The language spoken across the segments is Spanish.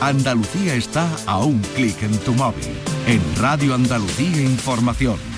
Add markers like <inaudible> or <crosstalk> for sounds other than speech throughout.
Andalucía está a un clic en tu móvil. En Radio Andalucía Información.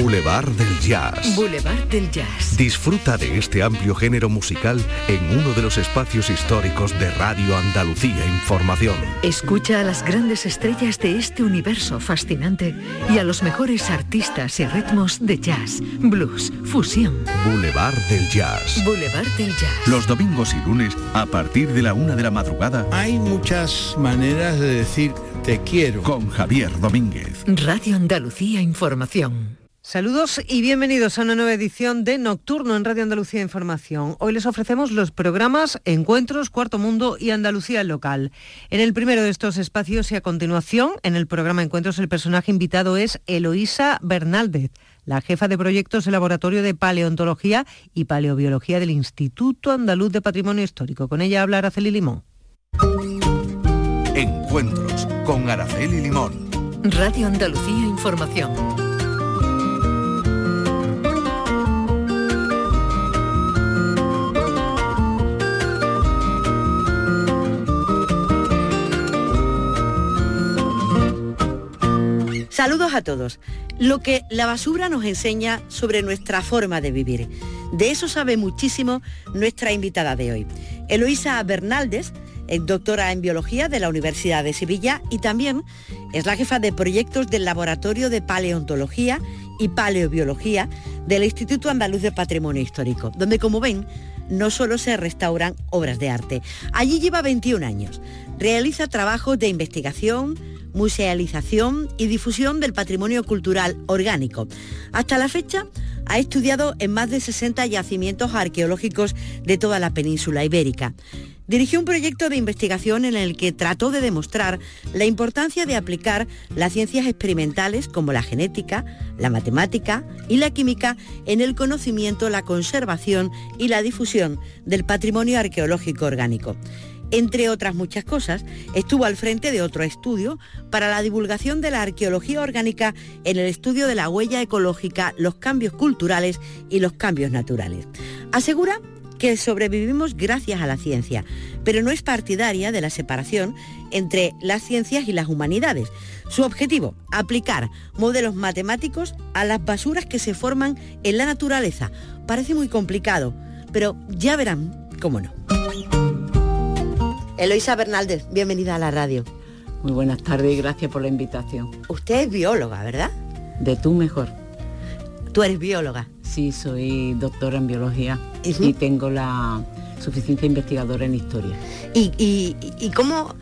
Boulevard del Jazz. Boulevard del Jazz. Disfruta de este amplio género musical en uno de los espacios históricos de Radio Andalucía Información. Escucha a las grandes estrellas de este universo fascinante y a los mejores artistas y ritmos de jazz, blues, fusión. Boulevard del Jazz. Boulevard del Jazz. Los domingos y lunes a partir de la una de la madrugada. Hay muchas maneras de decir te quiero. Con Javier Domínguez. Radio Andalucía Información. Saludos y bienvenidos a una nueva edición de Nocturno en Radio Andalucía Información. Hoy les ofrecemos los programas Encuentros, Cuarto Mundo y Andalucía Local. En el primero de estos espacios y a continuación, en el programa Encuentros, el personaje invitado es Eloísa Bernaldez, la jefa de proyectos del Laboratorio de Paleontología y Paleobiología del Instituto Andaluz de Patrimonio Histórico. Con ella habla Araceli Limón. Encuentros con Araceli Limón. Radio Andalucía Información. Saludos a todos. Lo que la basura nos enseña sobre nuestra forma de vivir. De eso sabe muchísimo nuestra invitada de hoy. Eloísa Bernaldez, doctora en biología de la Universidad de Sevilla y también es la jefa de proyectos del Laboratorio de Paleontología y Paleobiología del Instituto Andaluz de Patrimonio Histórico, donde como ven, no solo se restauran obras de arte. Allí lleva 21 años. Realiza trabajos de investigación, musealización y difusión del patrimonio cultural orgánico. Hasta la fecha ha estudiado en más de 60 yacimientos arqueológicos de toda la península ibérica. Dirigió un proyecto de investigación en el que trató de demostrar la importancia de aplicar las ciencias experimentales como la genética, la matemática y la química en el conocimiento, la conservación y la difusión del patrimonio arqueológico orgánico. Entre otras muchas cosas, estuvo al frente de otro estudio para la divulgación de la arqueología orgánica en el estudio de la huella ecológica, los cambios culturales y los cambios naturales. Asegura que sobrevivimos gracias a la ciencia, pero no es partidaria de la separación entre las ciencias y las humanidades. Su objetivo, aplicar modelos matemáticos a las basuras que se forman en la naturaleza. Parece muy complicado, pero ya verán cómo no. Eloisa Bernaldez, bienvenida a la radio. Muy buenas tardes y gracias por la invitación. Usted es bióloga, ¿verdad? De tú mejor. ¿Tú eres bióloga? Sí, soy doctora en biología y tengo la suficiencia investigadora en historia. ¿Y, cómo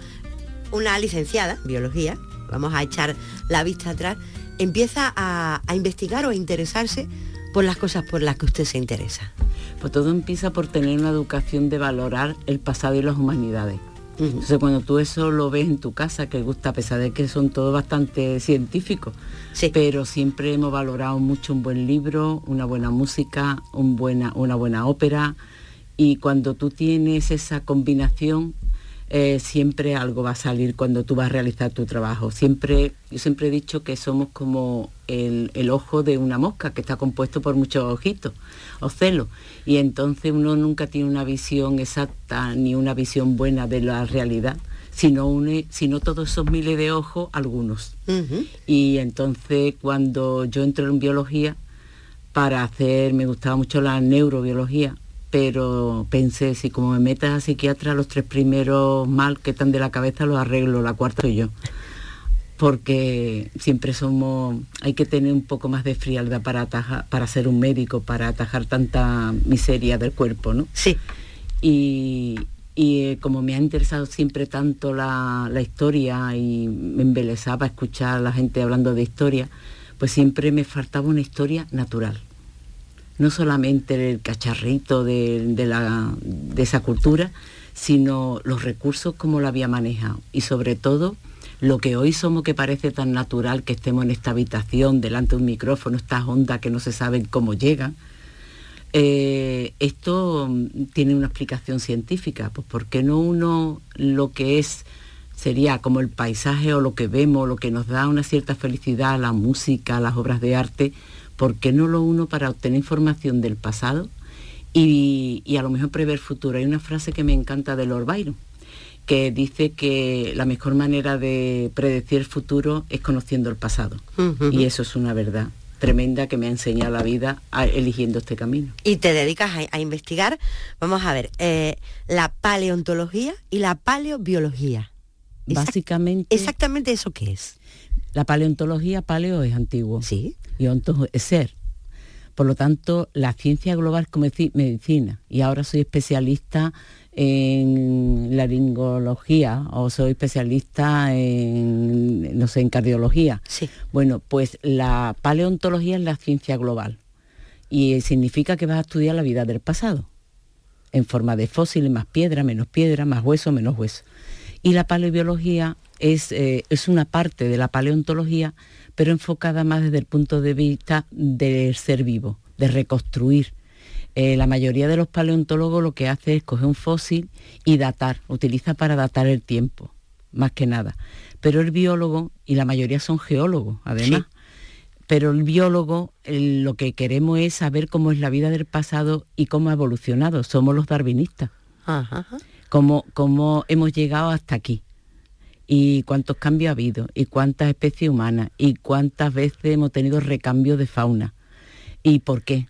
una licenciada en biología, vamos a echar la vista atrás, empieza a, a investigar o a interesarse por las cosas por las que usted se interesa? Pues todo empieza por tener una educación de valorar el pasado y las humanidades. Entonces cuando tú eso lo ves en tu casa, que gusta, a pesar de que son todos bastante científicos, pero siempre hemos valorado mucho un buen libro, una buena música, un buena, una buena ópera, y cuando tú tienes esa combinación, eh, siempre algo va a salir cuando tú vas a realizar tu trabajo. Siempre, yo siempre he dicho que somos como el, el ojo de una mosca que está compuesto por muchos ojitos o celos. Y entonces uno nunca tiene una visión exacta ni una visión buena de la realidad, sino, une, sino todos esos miles de ojos, algunos. Y entonces cuando yo entré en biología, para hacer, me gustaba mucho la neurobiología, pero pensé, si como me metas a psiquiatra, los tres primeros mal que están de la cabeza los arreglo, la cuarta soy yo. Porque siempre somos, hay que tener un poco más de frialdad para atajar, para ser un médico, para atajar tanta miseria del cuerpo, ¿no? Sí. Y, eh, como me ha interesado siempre tanto la, la historia y me embelezaba escuchar a la gente hablando de historia, pues siempre me faltaba una historia natural no solamente el cacharrito de, esa cultura, sino los recursos como la había manejado y sobre todo lo que hoy somos que parece tan natural que estemos en esta habitación delante de un micrófono, estas ondas que no se saben cómo llegan. Eh, esto tiene una explicación científica, pues ¿por qué no uno lo que es sería como el paisaje o lo que vemos, lo que nos da una cierta felicidad, la música, las obras de arte, ¿por qué no lo uno para obtener información del pasado y, a lo mejor prever futuro? Hay una frase que me encanta de Lord Byron que dice que la mejor manera de predecir el futuro es conociendo el pasado. Y eso es una verdad tremenda que me ha enseñado la vida eligiendo este camino. Y te dedicas a, investigar, vamos a ver, eh, la paleontología y la paleobiología. Básicamente. Exactamente eso que es. La paleontología, paleo es antiguo. Sí. Y onto es ser. Por lo tanto, la ciencia global como medicina. Y ahora soy especialista en laringología o soy especialista en, no sé, en cardiología. Sí. Bueno, pues la paleontología es la ciencia global y significa que vas a estudiar la vida del pasado en forma de fósiles, más piedra, menos piedra, más hueso, menos hueso. Y la paleobiología es, eh, es una parte de la paleontología, pero enfocada más desde el punto de vista del ser vivo, de reconstruir eh, la mayoría de los paleontólogos lo que hace es coger un fósil y datar, utiliza para datar el tiempo, más que nada. Pero el biólogo, y la mayoría son geólogos, además, pero el biólogo lo que queremos es saber cómo es la vida del pasado y cómo ha evolucionado. Somos los darwinistas. Cómo, cómo hemos llegado hasta aquí y cuántos cambios ha habido, y cuántas especies humanas, y cuántas veces hemos tenido recambio de fauna, y por qué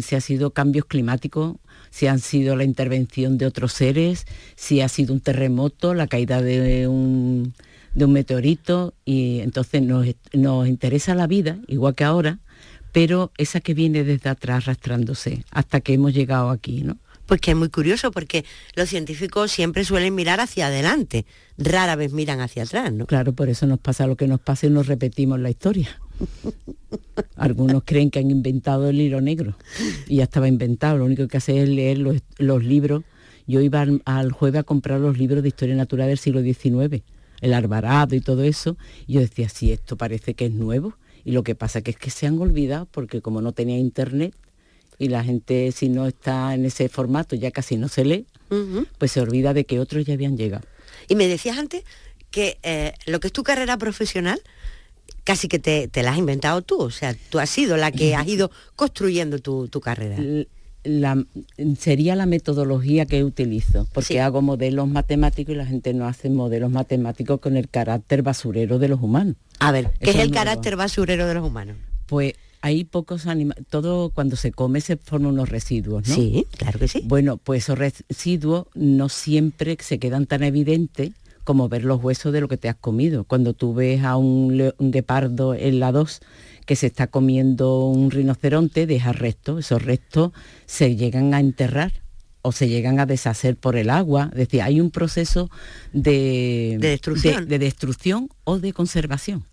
si ha sido cambios climáticos, si han sido la intervención de otros seres, si ha sido un terremoto, la caída de un, meteorito, y entonces nos, nos interesa la vida, igual que ahora, pero esa que viene desde atrás arrastrándose hasta que hemos llegado aquí, ¿no? Pues que es muy curioso porque los científicos siempre suelen mirar hacia adelante, rara vez miran hacia atrás, ¿no? Claro, por eso nos pasa lo que nos pasa y nos repetimos la historia. <laughs> Algunos creen que han inventado el hilo negro y ya estaba inventado, lo único que hace es leer los, libros. Yo iba al, jueves a comprar los libros de historia natural del siglo XIX, el Alvarado y todo eso, y yo decía, sí, esto parece que es nuevo, y lo que pasa que es que se han olvidado porque como no tenía internet y la gente si no está en ese formato ya casi no se lee, pues se olvida de que otros ya habían llegado. Y me decías antes que eh, lo que es tu carrera profesional casi que te, la has inventado tú, o sea, tú has sido la que has ido <laughs> construyendo tu, carrera. La, sería la metodología que utilizo, porque hago modelos matemáticos y la gente no hace modelos matemáticos con el carácter basurero de los humanos. A ver, ¿qué es el carácter basurero de los humanos? Pues hay pocos animales, todo cuando se come se forman unos residuos, ¿no? Sí, claro que sí. Bueno, pues esos residuos no siempre se quedan tan evidentes como ver los huesos de lo que te has comido. Cuando tú ves a un, guepardo en la 2 que se está comiendo un rinoceronte, deja restos, esos restos se llegan a enterrar o se llegan a deshacer por el agua. Es decir, hay un proceso de, destrucción. de destrucción o de conservación.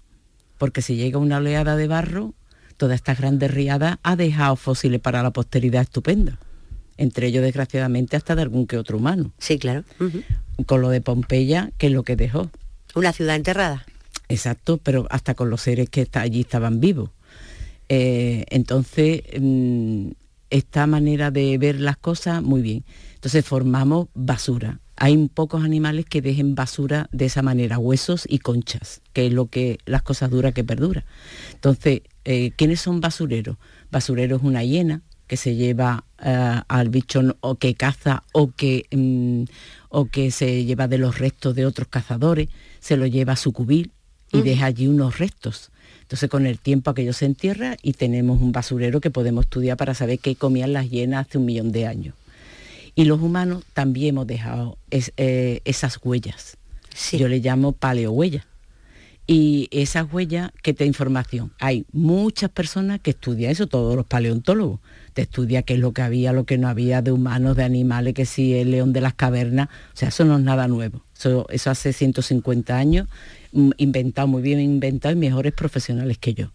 Porque si llega una oleada de barro, toda esta grandes riadas ha dejado fósiles para la posteridad estupenda entre ellos desgraciadamente hasta de algún que otro humano. Sí, claro. Con lo de Pompeya, que es lo que dejó. Una ciudad enterrada. Exacto, pero hasta con los seres que allí estaban vivos. Eh, entonces, mm, esta manera de ver las cosas, muy bien. Entonces formamos basura. Hay pocos animales que dejen basura de esa manera, huesos y conchas, que es lo que las cosas duras que perdura. Entonces, eh, ¿quiénes son basureros? Basurero es una hiena, que se lleva eh, al bicho o que caza o que, mm, o que se lleva de los restos de otros cazadores, se lo lleva a su cubil y deja allí unos restos. Entonces con el tiempo aquello se entierra y tenemos un basurero que podemos estudiar para saber qué comían las hienas hace un millón de años. Y los humanos también hemos dejado eh, esas huellas. Yo le llamo paleohuellas y esas huellas que te información. Hay muchas personas que estudian eso, todos los paleontólogos. Te estudia qué es lo que había, lo que no había de humanos, de animales, que si el león de las cavernas. O sea, eso no es nada nuevo. Eso, eso hace 150 años, mm, inventado, muy bien inventado y mejores profesionales que yo.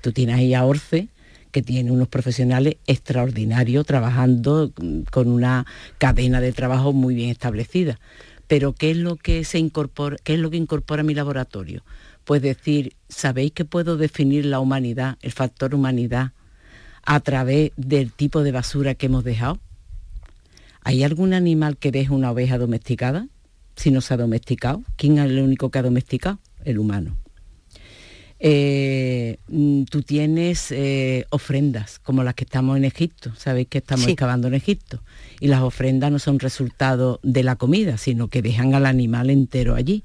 Tú tienes ahí a Orce, que tiene unos profesionales extraordinarios trabajando mm, con una cadena de trabajo muy bien establecida. Pero ¿qué es lo que se incorpora, qué es lo que incorpora mi laboratorio? Pues decir, ¿sabéis que puedo definir la humanidad, el factor humanidad, a través del tipo de basura que hemos dejado? ¿Hay algún animal que deje una oveja domesticada? Si no se ha domesticado, ¿quién es el único que ha domesticado? El humano. eh, mm, tú tienes eh, ofrendas como las que estamos en Egipto, sabéis que estamos excavando en Egipto, y las ofrendas no son resultado de la comida, sino que dejan al animal entero allí.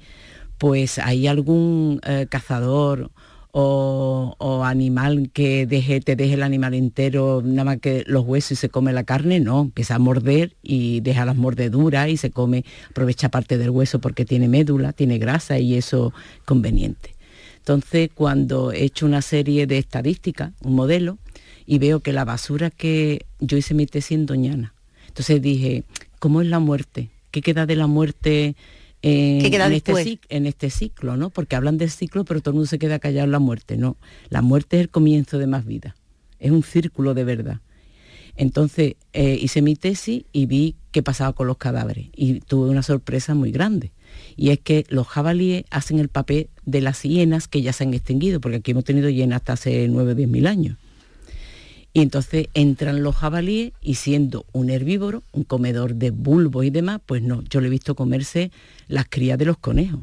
Pues hay algún eh, cazador o, animal que deje, te deje el animal entero, nada más que los huesos y se come la carne, no, empieza a morder y deja las mordeduras y se come, aprovecha parte del hueso porque tiene médula, tiene grasa y eso es conveniente. Entonces, cuando he hecho una serie de estadísticas, un modelo, y veo que la basura que yo hice mi tesis en Doñana, entonces dije, ¿cómo es la muerte? ¿Qué queda de la muerte en, este, en, este, ciclo? ¿no? Porque hablan del ciclo, pero todo el mundo se queda callado en la muerte. No, la muerte es el comienzo de más vida. Es un círculo de verdad. Entonces eh, hice mi tesis y vi qué pasaba con los cadáveres y tuve una sorpresa muy grande y es que los jabalíes hacen el papel de las hienas que ya se han extinguido, porque aquí hemos tenido hienas hasta hace 9 o 10 mil años. Y entonces entran los jabalíes y siendo un herbívoro, un comedor de bulbos y demás, pues no, yo le he visto comerse las crías de los conejos.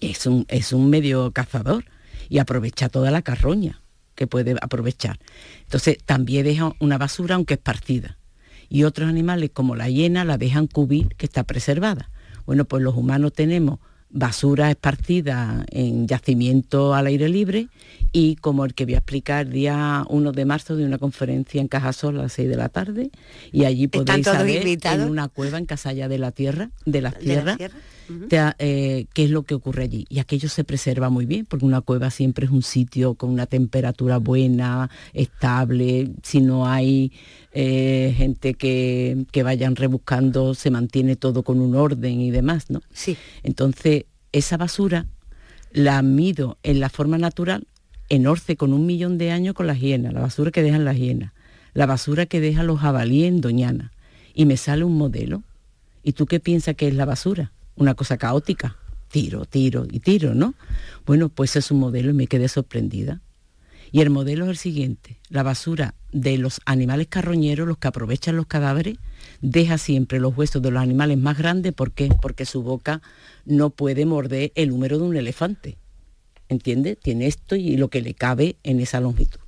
Es un, es un medio cazador y aprovecha toda la carroña que puede aprovechar. Entonces también deja una basura aunque es partida. Y otros animales como la hiena la dejan cubrir que está preservada. Bueno, pues los humanos tenemos basura esparcida en yacimiento al aire libre y como el que voy a explicar día 1 de marzo de una conferencia en Cajasol a las 6 de la tarde. Y allí podéis saber en una cueva en Casalla de la Tierra, de las tierras, eh, qué es lo que ocurre allí. Y aquello se preserva muy bien, porque una cueva siempre es un sitio con una temperatura buena, estable, si no hay eh, gente que, que, vayan rebuscando, se mantiene todo con un orden y demás, ¿no? Sí. Entonces, esa basura la mido en la forma natural, en Orce con un millón de años con las hienas, la basura que dejan las hienas, la basura que dejan los jabalíes en Doñana, y me sale un modelo. ¿Y tú qué piensas que es la basura? Una cosa caótica, tiro, tiro y tiro, ¿no? Bueno, pues es un modelo y me quedé sorprendida. Y el modelo es el siguiente, la basura de los animales carroñeros, los que aprovechan los cadáveres, deja siempre los huesos de los animales más grandes, ¿por qué? Porque su boca no puede morder el húmero de un elefante. ¿Entiende? Tiene esto y lo que le cabe en esa longitud.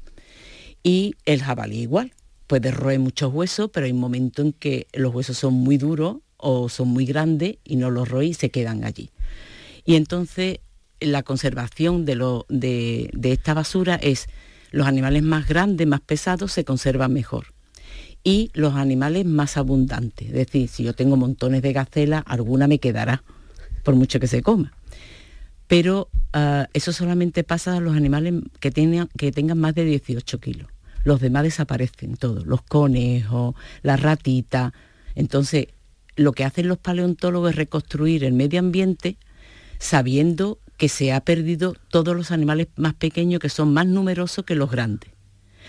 Y el jabalí igual, puede roer muchos huesos, pero hay un momento en que los huesos son muy duros o son muy grandes y no los roí se quedan allí. Y entonces la conservación de, lo, de, esta basura es los animales más grandes, más pesados, se conservan mejor. Y los animales más abundantes. Es decir, si yo tengo montones de gacelas, alguna me quedará, por mucho que se coma. Pero ah, eso solamente pasa a los animales que, tengan, que tengan más de 18 kilos. Los demás desaparecen todos, los conejos, la ratita. Entonces, lo que hacen los paleontólogos es reconstruir el medio ambiente sabiendo que se ha perdido todos los animales más pequeños que son más numerosos que los grandes.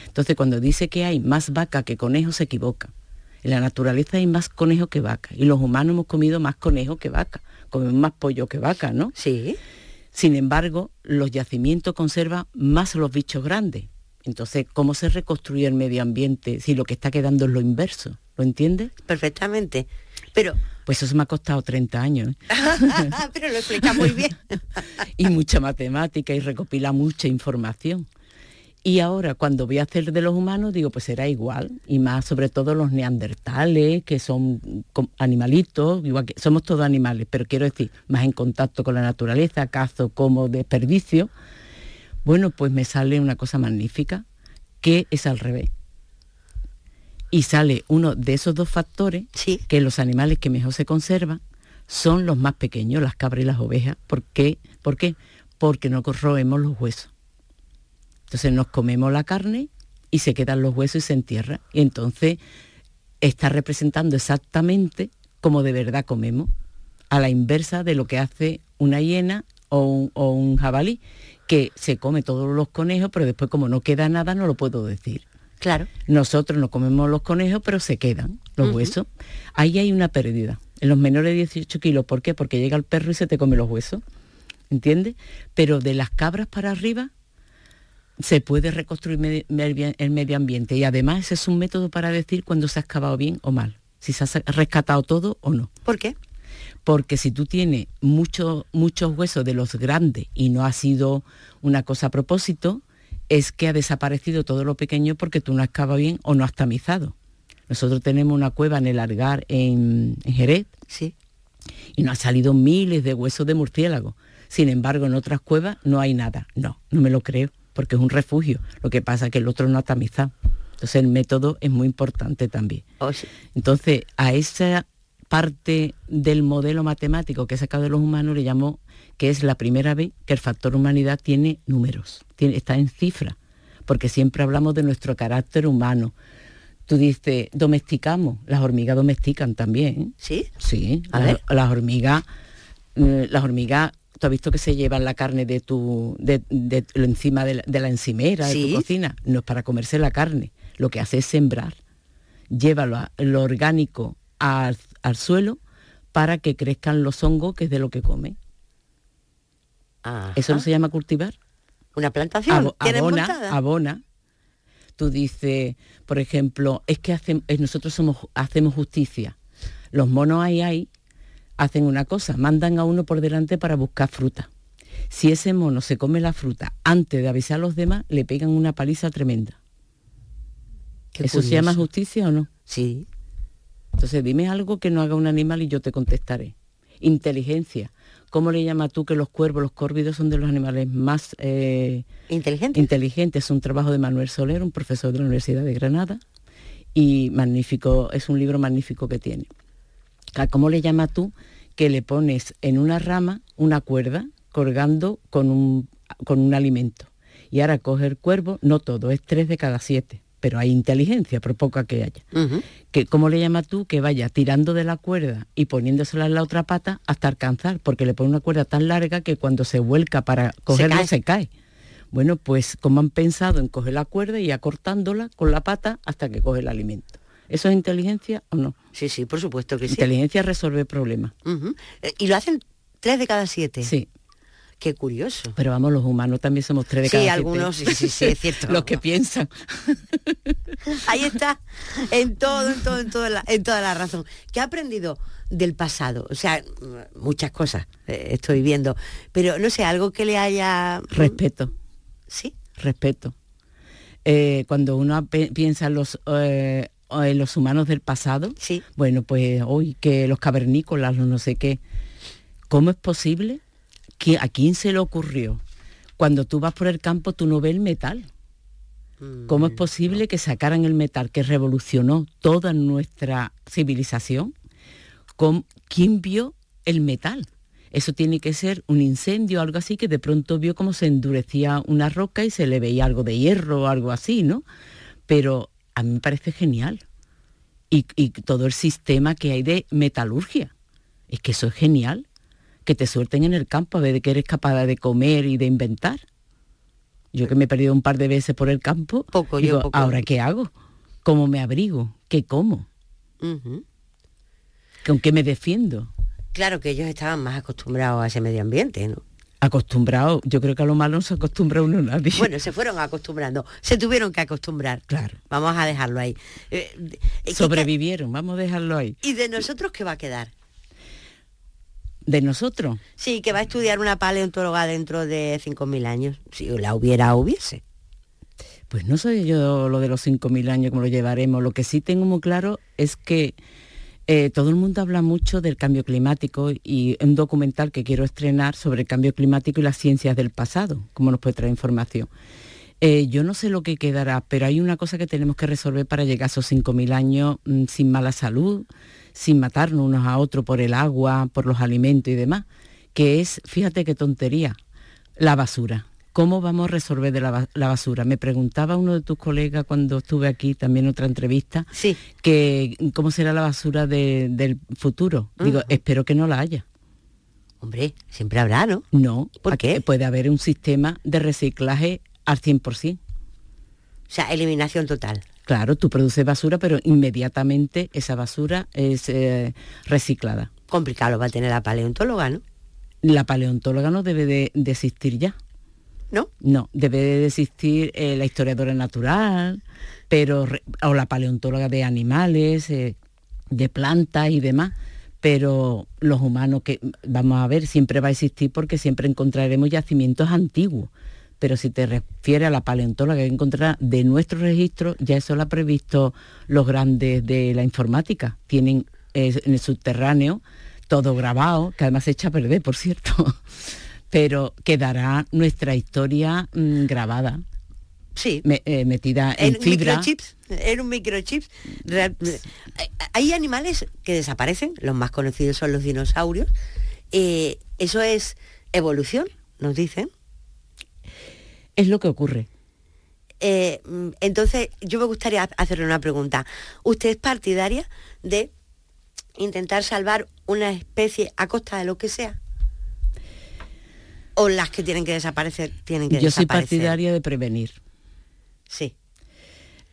Entonces cuando dice que hay más vaca que conejos se equivoca. En la naturaleza hay más conejos que vaca y los humanos hemos comido más conejos que vaca, comemos más pollo que vaca, ¿no? Sí. Sin embargo, los yacimientos conservan más los bichos grandes. Entonces, ¿cómo se reconstruye el medio ambiente si lo que está quedando es lo inverso? ¿Lo entiendes? Perfectamente. Pero pues eso me ha costado 30 años. <laughs> Pero lo explica muy bien. <laughs> y mucha matemática y recopila mucha información. Y ahora cuando voy a hacer de los humanos, digo, pues será igual. Y más sobre todo los neandertales, que son animalitos, igual que somos todos animales, pero quiero decir, más en contacto con la naturaleza, caso como desperdicio. Bueno, pues me sale una cosa magnífica, que es al revés y sale uno de esos dos factores que los animales que mejor se conservan son los más pequeños, las cabras y las ovejas. ¿Por qué? ¿Por qué? Porque no corroemos los huesos. Entonces nos comemos la carne y se quedan los huesos y se entierra. Y entonces está representando exactamente como de verdad comemos, a la inversa de lo que hace una hiena o un, o un jabalí, que se come todos los conejos, pero después como no queda nada no lo puedo decir. Claro. Nosotros no comemos los conejos, pero se quedan los huesos. Ahí hay una pérdida. En los menores de 18 kilos, ¿por qué? Porque llega el perro y se te come los huesos. ¿Entiendes? Pero de las cabras para arriba se puede reconstruir el medio ambiente y además ese es un método para decir cuando se ha excavado bien o mal, si se ha rescatado todo o no. ¿Por qué? porque si tú tienes muchos muchos huesos de los grandes y no ha sido una cosa a propósito, es que ha desaparecido todo lo pequeño porque tú no has cavado bien o no has tamizado. Nosotros tenemos una cueva en el Argar, en, Jerez, sí. y nos ha salido miles de huesos de murciélago. Sin embargo, en otras cuevas no hay nada. No, no me lo creo, porque es un refugio. Lo que pasa es que el otro no ha tamizado. Entonces el método es muy importante también. Oh, Entonces, a esa parte del modelo matemático que he sacado de los humanos le llamo que es la primera vez que el factor humanidad tiene números, tiene, está en cifra, porque siempre hablamos de nuestro carácter humano. Tú dices, domesticamos, las hormigas domestican también. ¿Sí? Sí, las, hormigas, eh, las hormigas, tú has visto que se llevan la carne de tu, de, encima de la, encimera de tu cocina, no es para comerse la carne, lo que hace es sembrar. Llévalo lo orgánico al, al suelo para que crezcan los hongos, que es de lo que come. ¿Eso no se llama cultivar? Una plantación. abona, abona. Tú dices, por ejemplo, es que eh, nosotros somos, hacemos justicia. Los monos ahí ahí hacen una cosa, mandan a uno por delante para buscar fruta. Si ese mono se come la fruta antes de avisar a los demás, le pegan una paliza tremenda. ¿Eso se llama justicia o no? Sí. Entonces dime algo que no haga un animal y yo te contestaré. Inteligencia. ¿Cómo le llamas tú que los cuervos, los córvidos son de los animales más eh, inteligentes? Inteligentes. Es un trabajo de Manuel Soler, un profesor de la Universidad de Granada, y magnífico, es un libro magnífico que tiene. ¿Cómo le llamas tú que le pones en una rama una cuerda colgando con un, con un alimento? Y ahora coge el cuervo, no todo, es tres de cada siete pero hay inteligencia, por poca que haya. que, ¿Cómo le llamas tú que vaya tirando de la cuerda y poniéndosela en la otra pata hasta alcanzar? Porque le pone una cuerda tan larga que cuando se vuelca para cogerla se cae. Bueno, pues como han pensado en coger la cuerda y acortándola con la pata hasta que coge el alimento. ¿Eso es inteligencia o no? Sí, sí, por supuesto que sí. Inteligencia resuelve problemas. Eh, ¿Y lo hacen tres de cada siete? Sí. Qué curioso. Pero vamos, los humanos también somos tres de cada Sí, algunos, sí, sí, sí, es cierto. <laughs> los que piensan. <laughs> Ahí está, en todo, en todo, en, toda la, en toda la razón. ¿Qué ha aprendido del pasado? O sea, muchas cosas eh, estoy viendo, pero no sé, algo que le haya... Respeto. ¿Sí? Respeto. Eh, cuando uno piensa en los, eh, en los humanos del pasado, sí. bueno, pues hoy que los cavernícolas, no sé qué, ¿cómo es posible ¿A quién se le ocurrió? Cuando tú vas por el campo tú no ves el metal. ¿Cómo es mm, posible que sacaran el metal que revolucionó toda nuestra civilización? ¿Quién vio el metal? Eso tiene que ser un incendio algo así que de pronto vio cómo se endurecía una roca y se le veía algo de hierro o algo así, ¿no? Pero a mí me parece genial. Y, y todo el sistema que hay de metalurgia. Es que eso es genial que te suelten en el campo a ver de que eres capaz de comer y de inventar. Yo que me he perdido un par de veces por el campo, poco, yo poco. ¿ahora qué hago? ¿Cómo me abrigo? ¿Qué como? ¿Con qué me defiendo? Claro que ellos estaban más acostumbrados a ese medio ambiente, ¿no? Acostumbrados, yo creo que a lo malo no se acostumbra uno nadie. Bueno, se fueron acostumbrando, se tuvieron que acostumbrar. Claro. Vamos a dejarlo ahí. Eh, Sobrevivieron, vamos a dejarlo ahí. ¿Y de nosotros qué va a quedar? De nosotros. Sí, que va a estudiar una paleontóloga dentro de 5.000 años, si la hubiera hubiese. Pues no sé yo lo de los 5.000 años, cómo lo llevaremos. Lo que sí tengo muy claro es que eh, todo el mundo habla mucho del cambio climático y un documental que quiero estrenar sobre el cambio climático y las ciencias del pasado, cómo nos puede traer información. Eh, yo no sé lo que quedará, pero hay una cosa que tenemos que resolver para llegar a esos 5.000 años mm, sin mala salud, sin matarnos unos a otros por el agua, por los alimentos y demás, que es, fíjate qué tontería, la basura. ¿Cómo vamos a resolver de la, basura? Me preguntaba uno de tus colegas cuando estuve aquí, también otra entrevista, sí. que cómo será la basura del futuro. Digo, espero que no la haya. Hombre, siempre habrá, ¿no? No, ¿por qué? Puede haber un sistema de reciclaje al 100%. O sea, eliminación total. Claro, tú produces basura, pero inmediatamente esa basura es eh, reciclada. Complicado va a tener la paleontóloga, ¿no? La paleontóloga no debe de, existir ya. ¿No? No, debe de existir eh, la historiadora natural, pero o la paleontóloga de animales, eh, de plantas y demás, pero los humanos que vamos a ver siempre va a existir porque siempre encontraremos yacimientos antiguos. Pero si te refieres a la paleontóloga que encontrará de nuestro registro, ya eso lo ha previsto los grandes de la informática. Tienen eh, en el subterráneo todo grabado, que además se echa a perder, por cierto, <laughs> pero quedará nuestra historia mm, grabada. Sí. Eh, metida en, fibra. Microchips, en un microchip. Hay animales que desaparecen, los más conocidos son los dinosaurios. Eh, eso es evolución, nos dicen. Es lo que ocurre. Eh, entonces, yo me gustaría hacerle una pregunta. ¿Usted es partidaria de intentar salvar una especie a costa de lo que sea? ¿O las que tienen que desaparecer tienen que yo desaparecer? Yo soy partidaria de prevenir. Sí.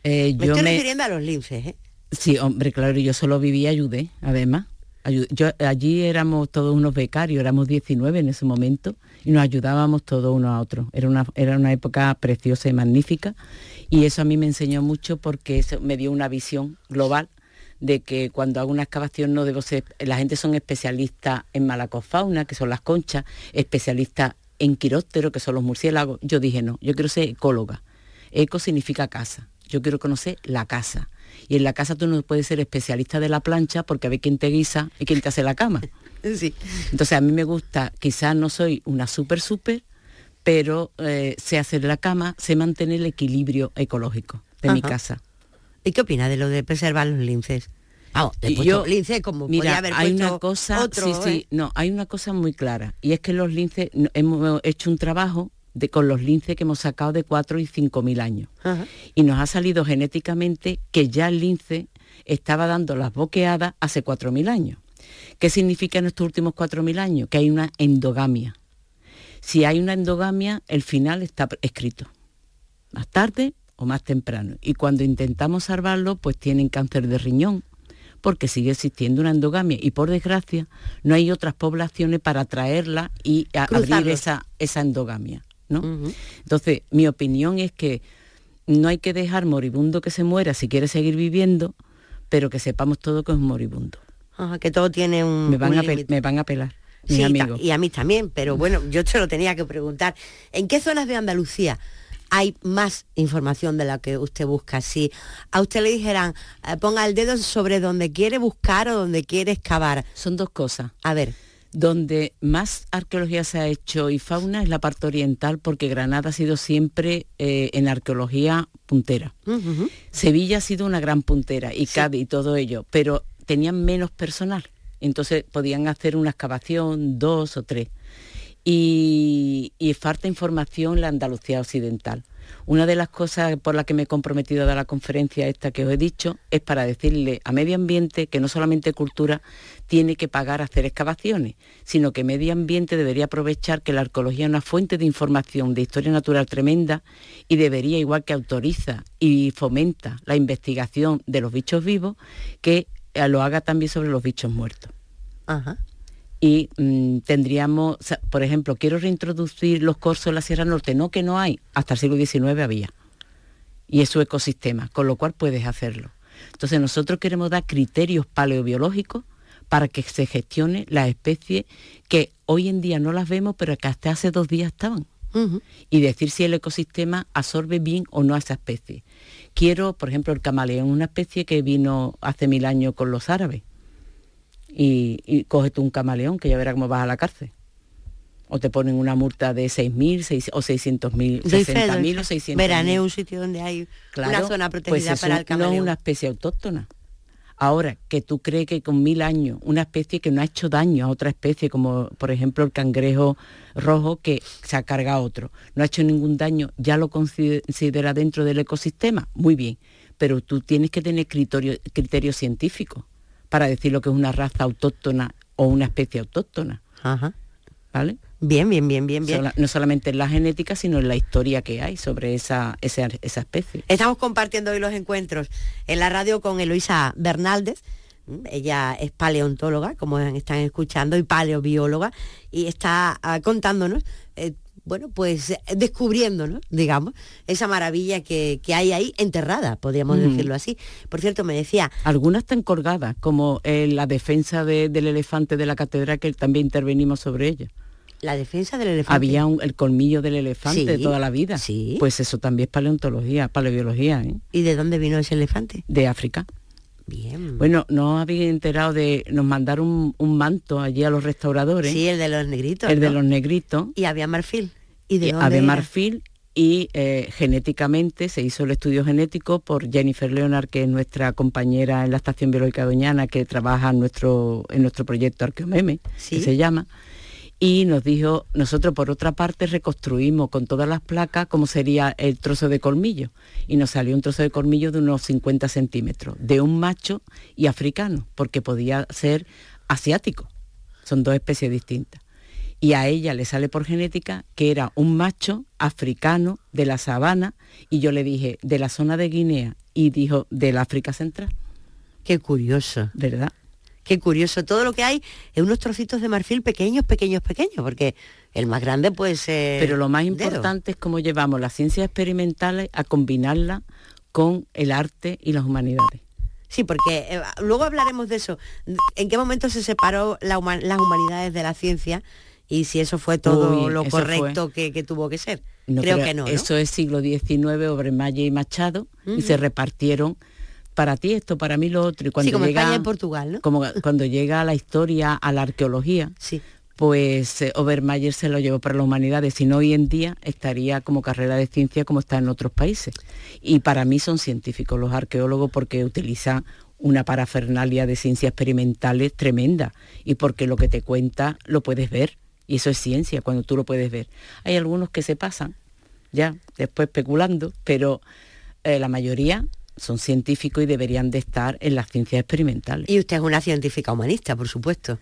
Eh, me yo estoy refiriendo a los linces, ¿eh? Sí, hombre, claro, yo solo viví y ayudé, además. Yo, allí éramos todos unos becarios, éramos 19 en ese momento, y nos ayudábamos todos uno a otro. Era una, era una época preciosa y magnífica, y eso a mí me enseñó mucho porque eso me dio una visión global de que cuando hago una excavación no debo ser, la gente son especialistas en malacofauna, que son las conchas, especialistas en quiróptero, que son los murciélagos. Yo dije, no, yo quiero ser ecóloga Eco significa casa. Yo quiero conocer la casa. Y en la casa tú no puedes ser especialista de la plancha porque a ver quién te guisa y quién te hace la cama. <laughs> Sí. Entonces a mí me gusta, quizás no soy una súper súper, pero eh, sé hacer la cama, sé mantener el equilibrio ecológico de mi casa. ¿Y qué opina de lo de preservar los linces? Ah, yo lince como mira, haber hay una cosa, sí, sí, ¿eh? no, hay una cosa muy clara y es que los linces hemos hecho un trabajo de, con los linces que hemos sacado de 4 y 5 mil años. Y nos ha salido genéticamente que ya el lince estaba dando las boqueadas hace 4.000 años. ¿Qué significa en estos últimos 4.000 años? Que hay una endogamia. Si hay una endogamia, el final está escrito. Más tarde o más temprano. Y cuando intentamos salvarlo, pues tienen cáncer de riñón, porque sigue existiendo una endogamia. Y por desgracia, no hay otras poblaciones para traerla y abrir esa, esa endogamia. Entonces, mi opinión es que no hay que dejar moribundo que se muera si quiere seguir viviendo, pero que sepamos todo que es moribundo. que todo tiene un... Me van, a, me van a pelar. Mis amigos. y a mí también, pero bueno, yo te lo tenía que preguntar. ¿En qué zonas de Andalucía hay más información de la que usted busca. Si a usted le dijeran, eh, ponga el dedo sobre donde quiere buscar o donde quiere excavar. Son dos cosas. A ver donde más arqueología se ha hecho y fauna es la parte oriental, porque Granada ha sido siempre eh, en arqueología puntera. Sevilla ha sido una gran puntera y Cádiz y todo ello, pero tenían menos personal, entonces podían hacer una excavación, dos o tres. Y, falta información la Andalucía occidental. Una de las cosas por las que me he comprometido a dar la conferencia esta que os he dicho es para decirle a medio ambiente que no solamente cultura tiene que pagar a hacer excavaciones, sino que medio ambiente debería aprovechar que la arqueología es una fuente de información de historia natural tremenda y debería, igual que autoriza y fomenta la investigación de los bichos vivos, que eh, lo haga también sobre los bichos muertos. Ajá y mm, tendríamos, por ejemplo, quiero reintroducir los corsos en la Sierra Norte, no que no hay, hasta el siglo XIX había, y es su ecosistema, con lo cual puedes hacerlo. Entonces nosotros queremos dar criterios paleobiológicos para que se gestione las especies que hoy en día no las vemos, pero que hasta hace dos días estaban. Y decir si el ecosistema absorbe bien o no a esa especie. Quiero, por ejemplo, el camaleón, una especie que vino hace mil años con los árabes y, y tú un camaleón que ya verá cómo vas a la cárcel. O te ponen una multa de 6.000 o 600.000, 60.000 o 600.000. Veraneo un sitio donde hay una zona pues protegida para el camaleón. No es una especie autóctona. Ahora, que tú crees que con mil años, una especie que no ha hecho daño a otra especie, como por ejemplo el cangrejo rojo que se ha cargado a otro, no ha hecho ningún daño, ya lo considera dentro del ecosistema, muy bien, pero tú tienes que tener criterio, criterio científico para decir lo que es una raza autóctona o una especie autóctona. Ajá. ¿Vale? Bien, bien, bien, bien, bien. no solamente en la genética, sino en la historia que hay sobre esa, esa, especie. Estamos compartiendo hoy los encuentros en la radio con Eloisa Bernaldez. Ella es paleontóloga, como están escuchando, y paleobióloga, y está ah, contándonos eh, bueno, pues descubriendo, ¿no? digamos, esa maravilla que, hay ahí enterrada, podríamos decirlo así. Por cierto, me decía... Algunas están colgadas, como la defensa del elefante de la catedral, que también intervenimos sobre ella. La defensa del elefante. Había el colmillo del elefante de toda la vida. Sí. Pues eso también es paleontología, paleobiología. ¿eh? ¿Y de dónde vino ese elefante? De África. Bien. Bueno, no había enterado de. Nos mandaron un, manto allí a los restauradores. Sí, el de los negritos. El de los negritos. Y había marfil. ¿Y de Había marfil y eh, genéticamente se hizo el estudio genético por Jennifer Leonard, que es nuestra compañera en la Estación Biológica Doñana, que trabaja en nuestro, en nuestro proyecto Arqueomeme, que se llama y nos dijo, nosotros por otra parte reconstruimos con todas las placas cómo sería el trozo de colmillo. Y nos salió un trozo de colmillo de unos 50 centímetros, de un macho y africano, porque podía ser asiático. Son dos especies distintas. Y a ella le sale por genética que era un macho africano de la sabana, y yo le dije, de la zona de Guinea, y dijo, del África Central. Qué curioso. ¿Verdad? Qué curioso, todo lo que hay es unos trocitos de marfil pequeños, pequeños, pequeños, porque el más grande puede ser... Pero lo más importante es cómo llevamos las ciencias experimentales a combinarla con el arte y las humanidades. Sí, porque eh, luego hablaremos de eso. ¿En qué momento se separó las humanidades de la ciencia? Y si eso fue todo lo correcto que, tuvo que ser. Creo que no, Eso es siglo XIX, Obremalle y Machado, y se repartieron para ti esto, para mí lo otro. Y cuando sí, como llega, España y Portugal, ¿no? Como <laughs> cuando llega a la historia, a la arqueología, sí. pues eh, Obermayer se lo llevó para las humanidades, si no hoy en día estaría como carrera de ciencia como está en otros países. Y para mí son científicos los arqueólogos porque utilizan una parafernalia de ciencias experimentales tremenda y porque lo que te cuenta lo puedes ver. Y eso es ciencia, cuando tú lo puedes ver. Hay algunos que se pasan, ya, después especulando, pero eh, la mayoría son científicos y deberían de estar en las ciencias experimentales. Y usted es una científica humanista, por supuesto.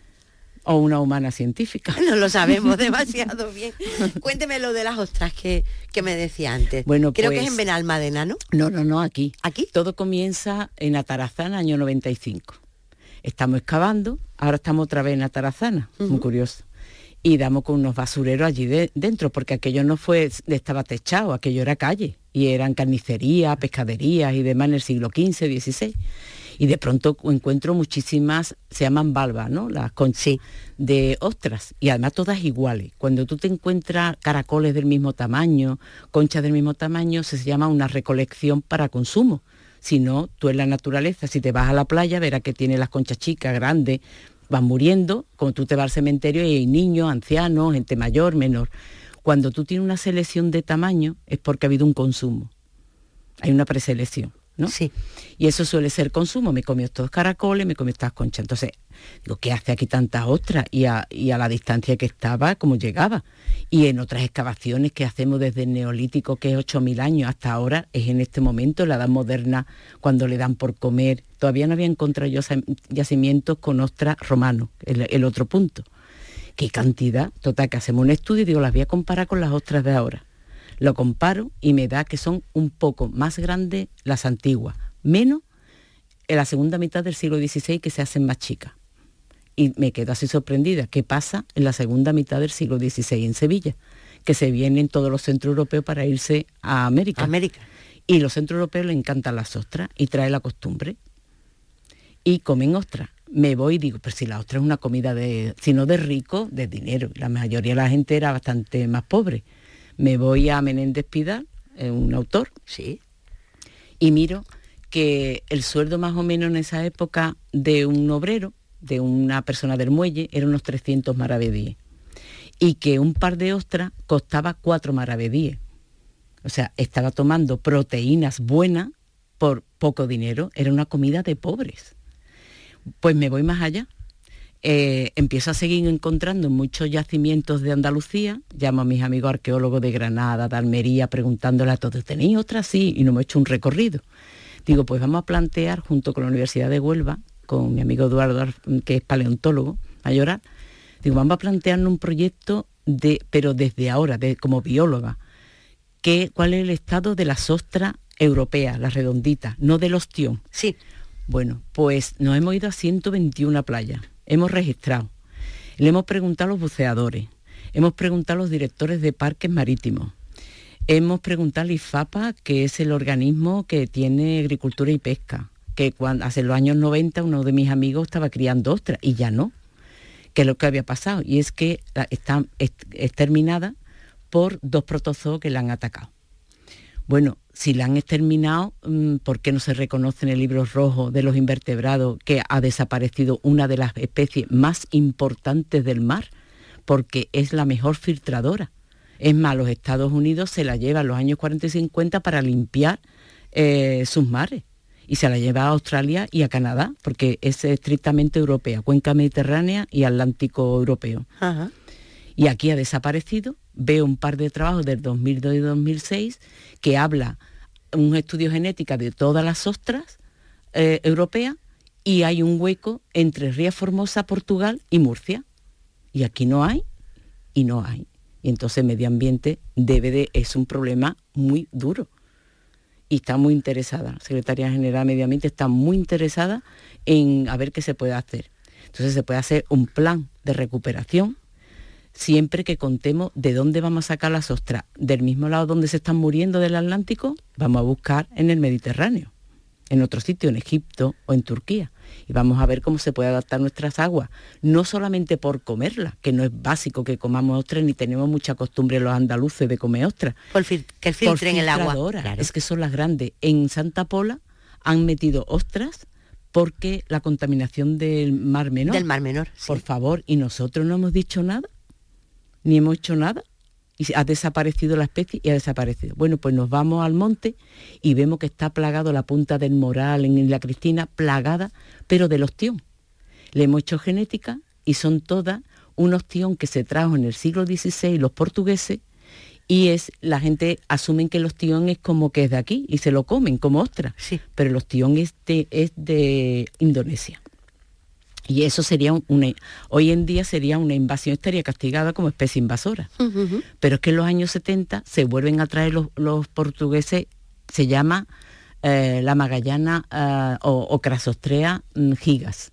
O una humana científica. <laughs> No lo sabemos <laughs> demasiado bien. Cuénteme lo de las ostras que, que me decía antes. Bueno, Creo que es en pues Benalmádena, ¿no? No, no, no, aquí. ¿Aquí? Todo comienza en Atarazana, año 95. Estamos excavando, ahora estamos otra vez en Atarazana, muy curioso y damos con unos basureros allí dentro, porque aquello no fue, estaba techado, aquello era calle, y eran carnicerías, pescaderías y demás en el siglo XV, XVI. Y de pronto encuentro muchísimas, se llaman balbas, ¿no? Las conchas de ostras, y además todas iguales. Cuando tú te encuentras caracoles del mismo tamaño, conchas del mismo tamaño, se llama una recolección para consumo. Si no, tú en la naturaleza, si te vas a la playa, verás que tiene las conchas chicas, grandes, van muriendo, como tú te vas al cementerio y hay niños, ancianos, gente mayor, menor. Cuando tú tienes una selección de tamaño es porque ha habido un consumo. Hay una preselección. ¿no? Sí. Y eso suele ser consumo. Me comió estos caracoles, me comió estas conchas. Entonces, digo, ¿qué hace aquí tantas ostras? Y a, y a la distancia que estaba, como llegaba. Y en otras excavaciones que hacemos desde el neolítico, que es 8.000 años, hasta ahora, es en este momento, la edad moderna, cuando le dan por comer. Todavía no había encontrado yo yacimientos con ostras romanos, el, el otro punto. ¿Qué cantidad? Total, que hacemos un estudio y digo, las voy a comparar con las ostras de ahora lo comparo y me da que son un poco más grandes las antiguas, menos en la segunda mitad del siglo XVI que se hacen más chicas. Y me quedo así sorprendida. ¿Qué pasa en la segunda mitad del siglo XVI en Sevilla? Que se vienen todos los centros europeos para irse a América. América. Y los centros europeos les encantan las ostras y trae la costumbre. Y comen ostras. Me voy y digo, pero si la ostra es una comida de, si no de rico, de dinero. La mayoría de la gente era bastante más pobre me voy a Menéndez Pidal, un autor, sí. y miro que el sueldo más o menos en esa época de un obrero, de una persona del muelle, era unos 300 maravedíes. Y que un par de ostras costaba 4 maravedíes. O sea, estaba tomando proteínas buenas por poco dinero. Era una comida de pobres. Pues me voy más allá eh, empiezo a seguir encontrando muchos yacimientos de Andalucía, llamo a mis amigos arqueólogos de Granada, de Almería, preguntándole a todos, ¿tenéis otra? Sí, y no me he hecho un recorrido. Digo, pues vamos a plantear junto con la Universidad de Huelva, con mi amigo Eduardo, que es paleontólogo, mayoral, digo, vamos a plantearnos un proyecto de, pero desde ahora, de, como bióloga, que, cuál es el estado de las ostras europeas, las redonditas, no del ostión. Sí. Bueno, pues nos hemos ido a 121 playas hemos registrado, le hemos preguntado a los buceadores, Hemos preguntado a los directores de parques marítimos. Hemos preguntado al IFAPA, que es el organismo que tiene agricultura y pesca, que hace los años 90 uno de mis amigos estaba criando ostras y ya no, que es lo que había pasado. Y es que está exterminada por dos protozoos que la han atacado. Bueno, si la han exterminado, mm, ¿por qué no se reconoce en el libro rojo de los invertebrados que ha desaparecido una de las especies más importantes del mar? Porque es la mejor filtradora. Es más, los Estados Unidos se la lleva en los años 40 y 50 para limpiar eh, sus mares. Y se la lleva a Australia y a Canadá, porque es estrictamente europea, cuenca mediterránea y Atlántico europeo. Y aquí ha desaparecido. Veo un par de trabajos del 2002 y 2006 que habla un estudio genético de todas las ostras eh, europeas y hay un hueco entre Ría Formosa, Portugal y Murcia. Y aquí no hay y no hay. Y entonces medio ambiente debe de, es un problema muy duro. Y está muy interesada, la Secretaría General de Medio Ambiente está muy interesada en a ver qué se puede hacer. Entonces se puede hacer un plan de recuperación siempre que contemos de dónde vamos a sacar las ostras. Del mismo lado donde se están muriendo del Atlántico, vamos a buscar en el Mediterráneo, en otro sitio, en Egipto o en Turquía. Y vamos a ver cómo se puede adaptar nuestras aguas, no solamente por comerlas, que no es básico que comamos ostras, ni tenemos mucha costumbre los andaluces de comer ostras. Por que filtren el agua. Es que son las grandes. En Santa Pola han metido ostras porque la contaminación del Mar Menor. Del Mar Menor. Por favor, y nosotros no hemos dicho nada ni hemos hecho nada y ha desaparecido la especie y ha desaparecido. Bueno, pues nos vamos al monte y vemos que está plagado la punta del moral en la Cristina, plagada, pero del ostión. Le hemos hecho genética y son todas un ostión que se trajo en el siglo XVI los portugueses y es la gente asumen que el ostión es como que es de aquí y se lo comen como ostra, sí. pero el ostión es es de Indonesia. Y eso sería una, hoy en día sería una invasión, estaría castigada como especie invasora. Pero es que en los años 70 se vuelven a traer los, portugueses, se llama eh, la magallana eh, o, crasostrea mm, gigas.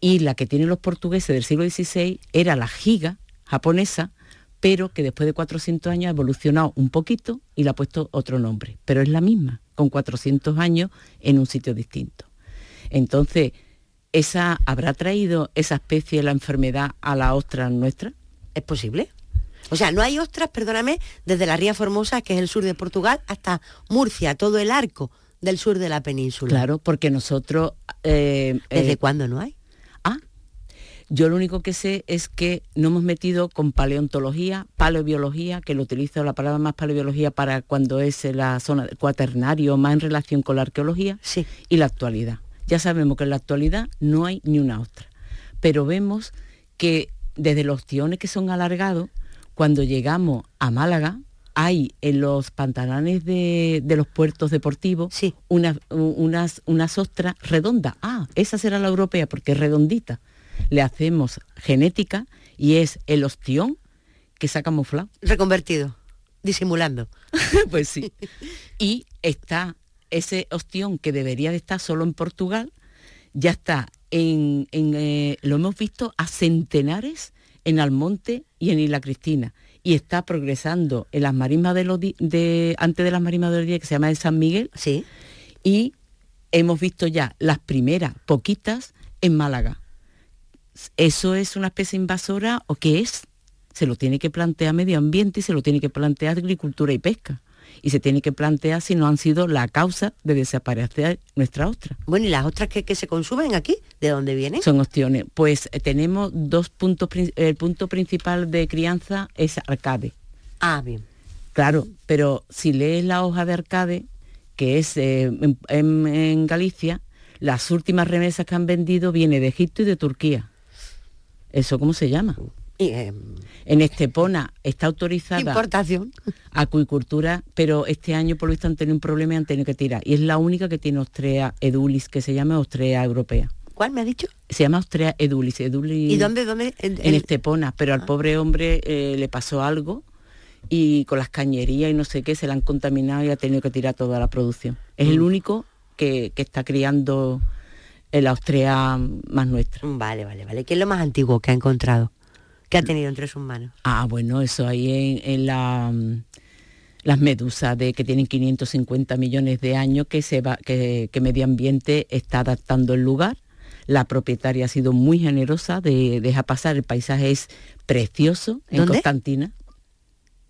Y la que tienen los portugueses del siglo XVI era la giga japonesa, pero que después de 400 años ha evolucionado un poquito y le ha puesto otro nombre. Pero es la misma, con 400 años en un sitio distinto. Entonces, esa habrá traído esa especie de la enfermedad a la ostra nuestra? ¿Es posible? O sea, no hay ostras, perdóname, desde la Ría Formosa, que es el sur de Portugal, hasta Murcia, todo el arco del sur de la península. Claro, porque nosotros... Eh, ¿Desde eh, cuándo no hay? Ah, yo lo único que sé es que no hemos metido con paleontología, paleobiología, que lo utilizo la palabra más paleobiología para cuando es la zona del cuaternario, más en relación con la arqueología, sí. y la actualidad. Ya sabemos que en la actualidad no hay ni una ostra, pero vemos que desde los tiones que son alargados, cuando llegamos a Málaga, hay en los pantalones de, los puertos deportivos sí. unas, unas, unas ostras redondas. Ah, esa será la europea porque es redondita. Le hacemos genética y es el ostión que se ha camuflado. Reconvertido, disimulando. <laughs> pues sí. Y está ese ostión que debería de estar solo en Portugal, ya está en, eh, lo hemos visto a centenares en Almonte y en Isla Cristina. Y está progresando en las marismas de, los de antes de las marismas de los días que se llama de San Miguel. Sí. Y hemos visto ya las primeras poquitas en Málaga. Eso es una especie invasora o qué es se lo tiene que plantear medio ambiente y se lo tiene que plantear agricultura y pesca y se tiene que plantear si no han sido la causa de desaparecer nuestra ostra. Bueno, ¿y las ostras que, se consumen aquí? ¿De dónde vienen? Son ostiones. Pues eh, tenemos dos puntos, el punto principal de crianza es arcade. Ah, bien. Claro, pero si lees la hoja de arcade, que es eh, en, Galicia, las últimas remesas que han vendido viene de Egipto y de Turquía. ¿Eso cómo se llama? Em, en Estepona está autorizada importación acuicultura, pero este año por lo visto han tenido un problema y han tenido que tirar. Y es la única que tiene Ostrea edulis, que se llama Ostrea europea. ¿Cuál me ha dicho? Se llama Ostrea edulis. edulis ¿Y dónde? dónde? En, Estepona, pero al ah. pobre hombre eh, le pasó algo y con las cañerías y no sé qué se la han contaminado y ha tenido que tirar toda la producción. Es el mm. único que, que está criando la Austria más nuestra. Vale, vale, vale. ¿Qué es lo más antiguo que ha encontrado? Que ha tenido entre sus manos. Ah, bueno, eso ahí en, la mm, las medusas de que tienen 550 millones de años que se va, que, Medio Ambiente está adaptando el lugar. La propietaria ha sido muy generosa de dejar pasar. El paisaje es precioso en Constantina.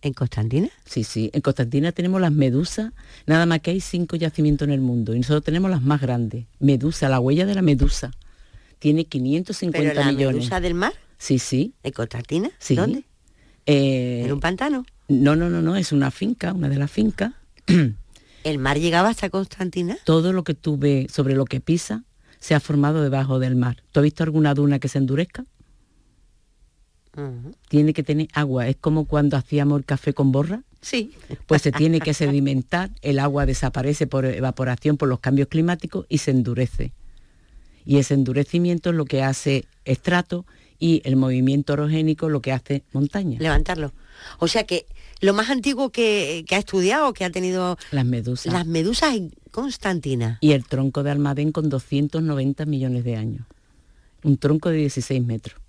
¿En Constantina? Sí, sí. En Constantina tenemos las medusas, nada más que hay cinco yacimientos en el mundo y nosotros tenemos las más grandes. Medusa, la huella de la medusa. Tiene 550 ¿Pero la millones. medusa del mar? Sí, sí. ¿En Constantina? Sí. ¿Dónde? Eh, ¿En un pantano? No, no, no, no, es una finca, una de las fincas. <clears throat> ¿El mar llegaba hasta Constantina? Todo lo que tú ves sobre lo que pisa se ha formado debajo del mar. ¿Tú has visto alguna duna que se endurezca? Tiene que tener agua. Es como cuando hacíamos el café con borra. Sí. Pues se tiene que <laughs> sedimentar, el agua desaparece por evaporación, por los cambios climáticos y se endurece. Y ese endurecimiento es lo que hace estrato y el movimiento orogénico lo que hace montaña. Levantarlo. O sea que lo más antiguo que, ha estudiado, que ha tenido... Las medusas. Las medusas en Constantina. Y el tronco de Almadén con 290 millones de años. Un tronco de 16 metros.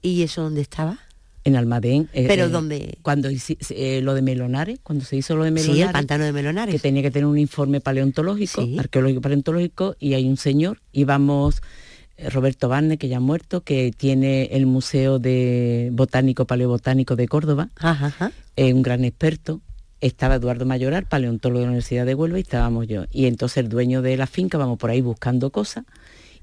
¿Y eso dónde estaba? En Almadén. Eh, ¿Pero eh, dónde? Cuando eh, lo de Melonares, cuando se hizo lo de Melonares. Sí, el pantano de Melonares. Que tenía que tener un informe paleontológico, arqueológico paleontológico, y hay un señor, íbamos Roberto Barne, que ya ha muerto, que tiene el Museo de Botánico Paleobotánico de Córdoba, es un gran experto. Estaba Eduardo Mayoral, paleontólogo de la Universidad de Huelva, y estábamos yo. Y entonces el dueño de la finca, vamos por ahí buscando cosas,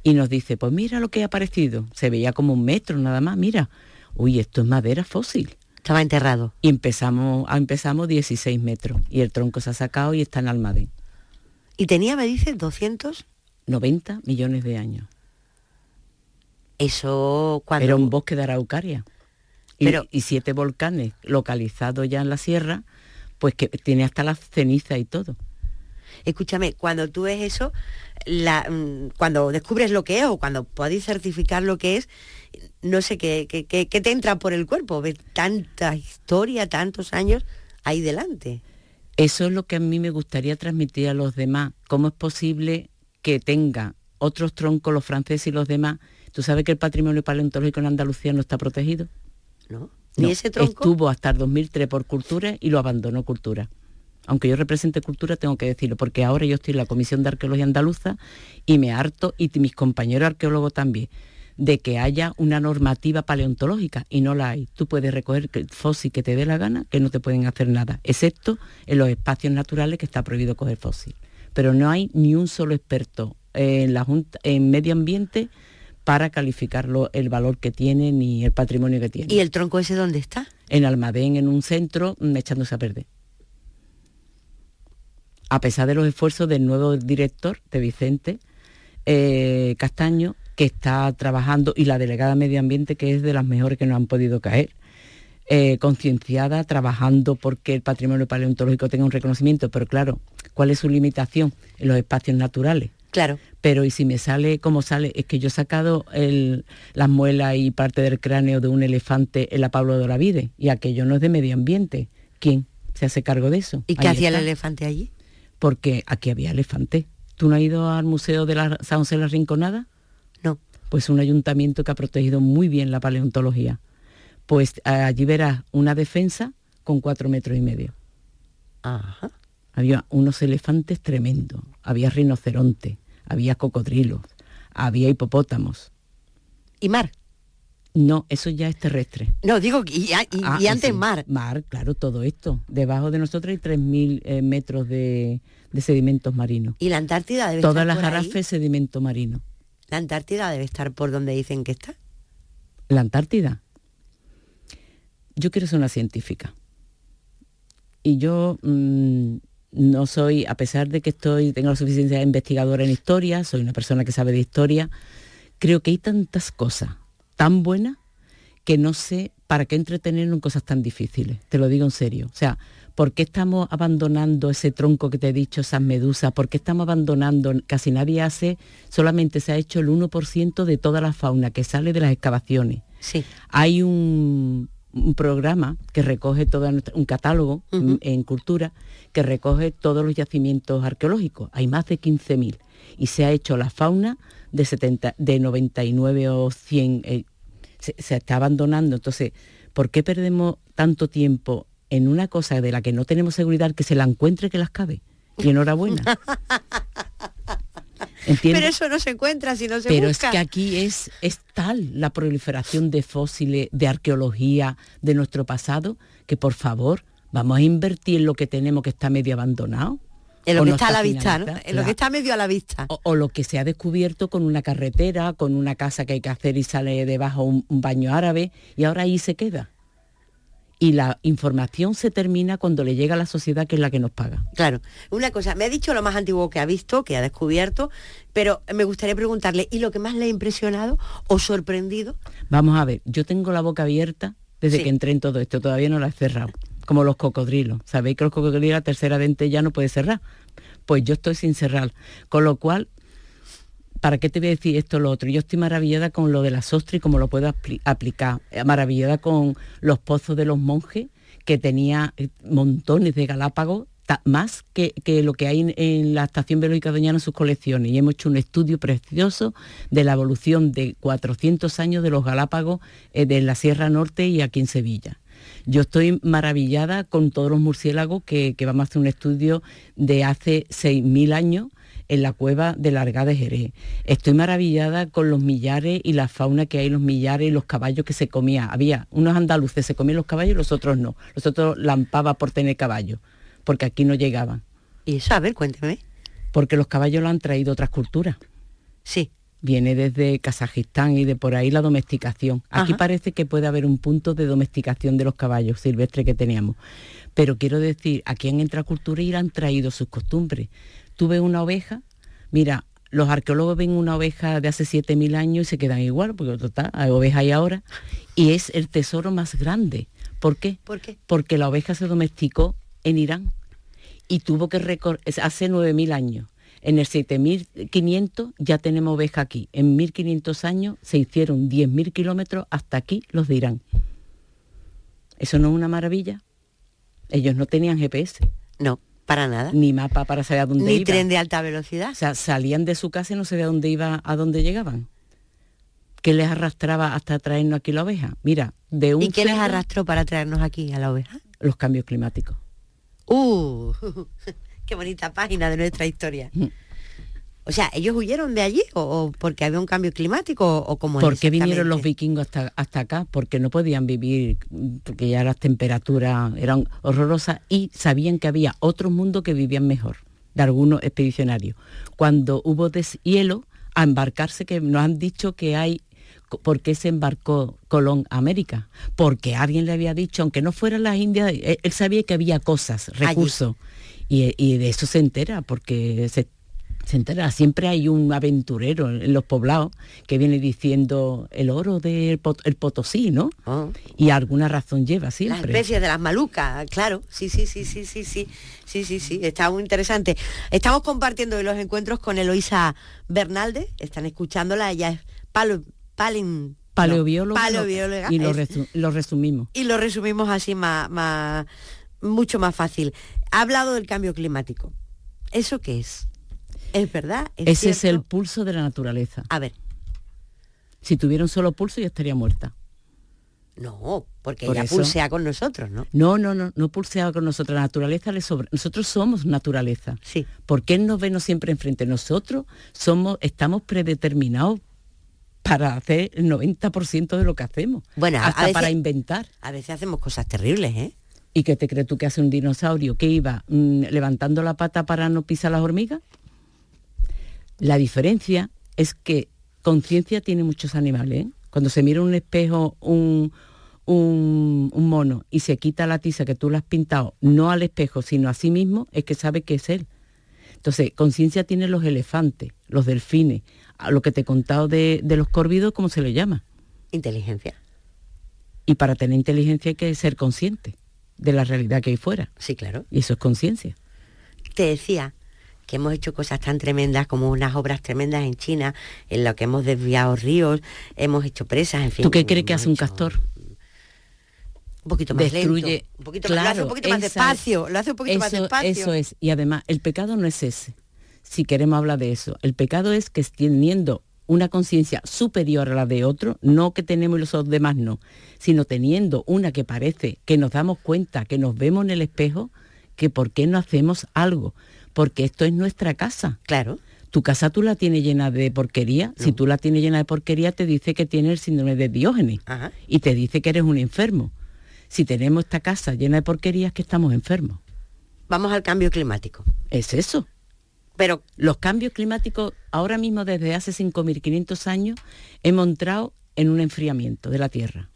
y nos dice, pues mira lo que ha aparecido. Se veía como un metro nada más, mira. Uy, esto es madera fósil. Estaba enterrado. Y empezamos, ah, empezamos 16 metros. Y el tronco se ha sacado y está en Almadén. ¿Y tenía, me dice, 200? 90 millones de años. Eso cuando... Era un bosque de araucaria. Pero... Y, siete volcanes localizados ya en la sierra, pues que tiene hasta la ceniza y todo. Escúchame, cuando tú ves eso, Mm, cuando descubres lo que es o cuando podéis certificar lo que es, no sé qué, qué, te entra por el cuerpo, ves tanta historia, tantos años ahí delante. Eso es lo que a mí me gustaría transmitir a los demás. ¿Cómo es posible que tenga otros troncos, los franceses y los demás? ¿Tú sabes que el patrimonio paleontológico en Andalucía no está protegido? No. ¿Ni ese tronco? Estuvo hasta el 2003 por cultura y lo abandonó cultura aunque yo represente cultura, tengo que decirlo, porque ahora yo estoy en la Comisión de Arqueología Andaluza y me harto, y mis compañeros arqueólogos también, de que haya una normativa paleontológica y no la hay. Tú puedes recoger el fósil que te dé la gana, que no te pueden hacer nada, excepto en los espacios naturales que está prohibido coger fósil. Pero no hay ni un solo experto en, la junta, en medio ambiente para calificarlo el valor que tiene ni el patrimonio que tiene. ¿Y el tronco ese dónde está? En Almadén, en un centro, echándose a perder a pesar de los esfuerzos del nuevo director, de Vicente eh, Castaño, que está trabajando, y la delegada Medio Ambiente, que es de las mejores que nos han podido caer, eh, concienciada, trabajando porque el patrimonio paleontológico tenga un reconocimiento, pero claro, ¿cuál es su limitación? En los espacios naturales. Claro. Pero y si me sale como sale, es que yo he sacado las muelas y parte del cráneo de un elefante en la Pablo de Olavide, y aquello no es de medio ambiente. ¿Quién se hace cargo de eso? ¿Y qué hacía el elefante allí? porque aquí había elefante. ¿Tú no has ido al Museo de la San José de la Rinconada? No. Pues un ayuntamiento que ha protegido muy bien la paleontología. Pues allí verás una defensa con cuatro metros y medio. Ajá. Había unos elefantes tremendos, había rinocerontes, había cocodrilos, había hipopótamos. ¿Y mar? No, eso ya es terrestre. No, digo, y, ah, antes mar. Mar, claro, todo esto. Debajo de nosotros hay 3.000 eh, metros de, sedimentos marinos. ¿Y la Antártida debe Todas estar las por sedimento marino. ¿La Antártida debe estar por donde dicen que está? ¿La Antártida? Yo quiero ser una científica. Y yo mm, no soy, a pesar de que estoy, tengo la suficiencia de investigadora en historia, soy una persona que sabe de historia, creo que hay tantas cosas tan buena que no sé para qué entretenernos en cosas tan difíciles, te lo digo en serio. O sea, ¿por qué estamos abandonando ese tronco que te he dicho, esas medusas? ¿Por qué estamos abandonando? Casi nadie hace, solamente se ha hecho el 1% de toda la fauna que sale de las excavaciones. Sí. Hay un, programa que recoge todo un catálogo en, cultura que recoge todos los yacimientos arqueológicos. Hay más de 15.000 y se ha hecho la fauna de, 70, de 99 o 100, se, está abandonando. Entonces, ¿por qué perdemos tanto tiempo en una cosa de la que no tenemos seguridad que se la encuentre que las cabe? Y enhorabuena. <laughs> Pero eso no se encuentra si no se Pero es que aquí es, es tal la proliferación de fósiles, de arqueología de nuestro pasado, que por favor, vamos a invertir en lo que tenemos que está medio abandonado. En lo que está, a la vista, ¿no? En lo que está medio a la vista. O, lo que se ha descubierto con una carretera, con una casa que hay que hacer y sale debajo un baño árabe, y ahora ahí se queda y la información se termina cuando le llega a la sociedad que es la que nos paga. Claro. Una cosa, me ha dicho lo más antiguo que ha visto, que ha descubierto, pero me gustaría preguntarle, ¿y lo que más le ha impresionado o sorprendido? Vamos a ver, yo tengo la boca abierta desde que entré en todo esto, todavía no la he cerrado, como los cocodrilos. Sabéis que los cocodrilos la tercera dente ya no puede cerrar. Pues yo estoy sin cerrar, con lo cual ¿para qué te voy a decir esto o lo otro? Yo estoy maravillada con lo de la sostra y cómo lo puedo aplicar. Maravillada con los pozos de los monjes, que tenía eh, montones de galápagos, más que, lo que hay en, la Estación Biológica Doñana en sus colecciones. Y hemos hecho un estudio precioso de la evolución de 400 años de los galápagos eh, de la Sierra Norte y aquí en Sevilla. Yo estoy maravillada con todos los murciélagos que, que vamos a hacer un estudio de hace 6.000 años en la cueva de Larga de Jerez. Estoy maravillada con los millares y la fauna que hay los millares y los caballos que se comía. Había unos andaluces, se comían los caballos y los otros no. Los otros lampaba por tener caballos, porque aquí no llegaban. ¿Y eso? A ver, cuénteme. Porque los caballos lo han traído otras culturas. Sí. Viene desde Kazajistán y de por ahí la domesticación. Aquí parece que puede haber un punto de domesticación de los caballos silvestres que teníamos. Pero quiero decir, aquí en Entracultura y han traído sus costumbres tuve una oveja, mira, los arqueólogos ven una oveja de hace 7.000 años y se quedan igual, porque total, hay oveja ahí ahora, y es el tesoro más grande. ¿Por qué? ¿Por qué? Porque la oveja se domesticó en Irán y tuvo que recorrer, hace 9.000 años. En el 7.500 ya tenemos oveja aquí. En 1.500 años se hicieron 10.000 kilómetros hasta aquí los de Irán. ¿Eso no es una maravilla? Ellos no tenían GPS. No. Para nada. Ni mapa para saber a dónde Ni tren de alta velocidad. O sea, salían de su casa y no sabía dónde iba, a dónde llegaban. ¿Qué les arrastraba hasta traernos aquí la oveja? Mira, de un ¿Y qué les arrastró para traernos aquí a la oveja? Los cambios climáticos. ¡Uh! <laughs> ¡Qué bonita página de nuestra historia! O sea, ¿ellos huyeron de allí o, porque había un cambio climático o, como ¿Por qué vinieron los vikingos hasta, hasta acá? Porque no podían vivir, porque ya las temperaturas eran horrorosas y sabían que había otro mundo que vivían mejor, de algunos expedicionarios. Cuando hubo deshielo, a embarcarse, que nos han dicho que hay ¿Por qué se embarcó Colón a América? Porque alguien le había dicho, aunque no fuera las Indias, él sabía que había cosas, recursos. Y, y, de eso se entera, porque se, se entera. Siempre hay un aventurero en los poblados que viene diciendo el oro del el Potosí, ¿no? Ah. Y alguna razón lleva siempre. La especie de las malucas, claro. Sí, sí, sí, sí, sí, sí. Sí, sí, sí. Está muy interesante. Estamos compartiendo hoy los encuentros con Eloisa Bernalde. Están escuchándola. Ella es palo, palin, paleobióloga. Y lo, resumimos. Y lo resumimos así más, más, mucho más fácil. Ha hablado del cambio climático. ¿Eso qué es? Es verdad. Ese es el pulso de la naturaleza. A ver. Si tuviera un solo pulso ya estaría muerta. No, porque ella pulsea con nosotros, ¿no? No, no, no, no pulsea con nosotros. La naturaleza le sobra. Nosotros somos naturaleza. Sí. ¿Por qué nos ve siempre enfrente? Nosotros somos, estamos predeterminados para hacer el 90% de lo que hacemos. Bueno, hasta para inventar. A veces hacemos cosas terribles, ¿eh? ¿Y qué te crees tú que hace un dinosaurio que iba mm, levantando la pata para no pisar las hormigas? La diferencia es que conciencia tiene muchos animales. ¿eh? Cuando se mira en un espejo un, un, mono y se quita la tiza que tú le has pintado, no al espejo, sino a sí mismo, es que sabe que es él. Entonces, conciencia tiene los elefantes, los delfines, a lo que te he contado de, de los córvidos, ¿cómo se le llama? Inteligencia. Y para tener inteligencia hay que ser consciente de la realidad que hay fuera. Sí, claro. Y eso es conciencia. Te decía, que hemos hecho cosas tan tremendas como unas obras tremendas en China, en lo que hemos desviado ríos, hemos hecho presas, en fin. ¿Tú qué crees que hace un castor? un poquito más Destruye, lento, un poquito lo hace un poquito más despacio, lo hace un poquito más despacio. Eso es, y además el pecado no es ese, si queremos hablar de eso. El pecado es que teniendo una conciencia superior a la de otro, no que tenemos los demás no, sino teniendo una que parece que nos damos cuenta, que nos vemos en el espejo, que por qué no hacemos algo, porque esto es nuestra casa. Claro. Tu casa tú la tienes llena de porquería, si tú la tienes llena de porquería te dice que tienes el síndrome de Diógenes y te dice que eres un enfermo. Si tenemos esta casa llena de porquerías que estamos enfermos. Vamos al cambio climático. Es eso. Pero los cambios climáticos ahora mismo desde hace 5.500 años hemos entrado en un enfriamiento de la Tierra.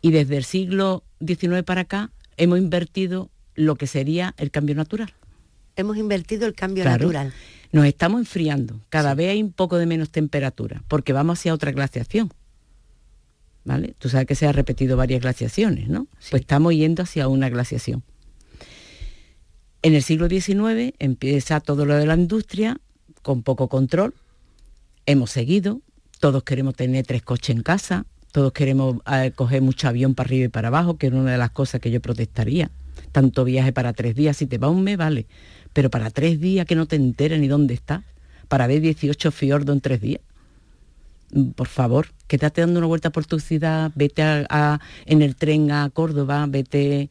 Y desde el siglo XIX para acá hemos invertido lo que sería el cambio natural. Hemos invertido el cambio natural. Nos estamos enfriando. Cada vez hay un poco de menos temperatura, porque vamos hacia otra glaciación. ¿Vale? Tú sabes que se ha repetido varias glaciaciones, ¿no? Pues estamos yendo hacia una glaciación. En el siglo XIX empieza todo lo de la industria con poco control. Hemos seguido, todos queremos tener tres coches en casa, todos queremos eh, coger mucho avión para arriba y para abajo, que es una de las cosas que yo protestaría. Tanto viaje para tres días, si te va un mes, vale, pero para tres días que no te enteres ni dónde está, para ver 18 fiordos en tres días. Mm, por favor, quédate dando una vuelta por tu ciudad, vete en el tren a Córdoba, vete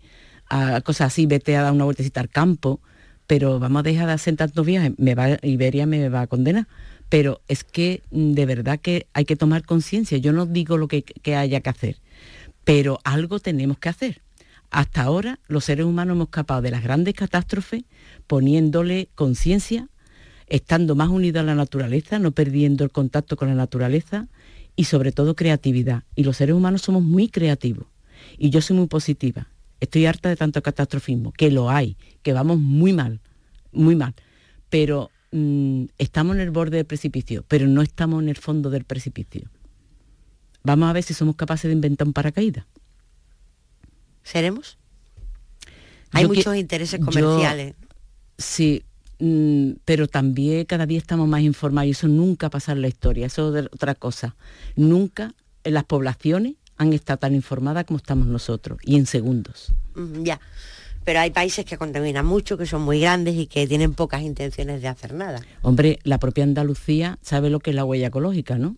a cosas así, vete a dar una vueltecita al campo, pero vamos a dejar de hacer tantos viajes, me va, Iberia me va a condenar. Pero es que mm, de verdad que hay que tomar conciencia. Yo no digo lo que haya que hacer, pero algo tenemos que hacer. Hasta ahora los seres humanos hemos escapado de las grandes catástrofes poniéndole conciencia, estando más unidos a la naturaleza, no perdiendo el contacto con la naturaleza y sobre todo creatividad. Y los seres humanos somos muy creativos. Y yo soy muy positiva Estoy harta de tanto catastrofismo, que lo hay, que vamos muy mal, muy mal. Pero mm, estamos en el borde del precipicio, pero no estamos en el fondo del precipicio. Vamos a ver si somos capaces de inventar un paracaídas. ¿Seremos? Hay muchos intereses comerciales. sí, mm, pero también cada día estamos más informados y eso nunca pasa en la historia, eso es otra cosa. Nunca en las poblaciones han estado tan informadas como estamos nosotros, y en segundos. ya, pero hay países que contaminan mucho, que son muy grandes y que tienen pocas intenciones de hacer nada. Hombre, la propia Andalucía sabe lo que es la huella ecológica, ¿no?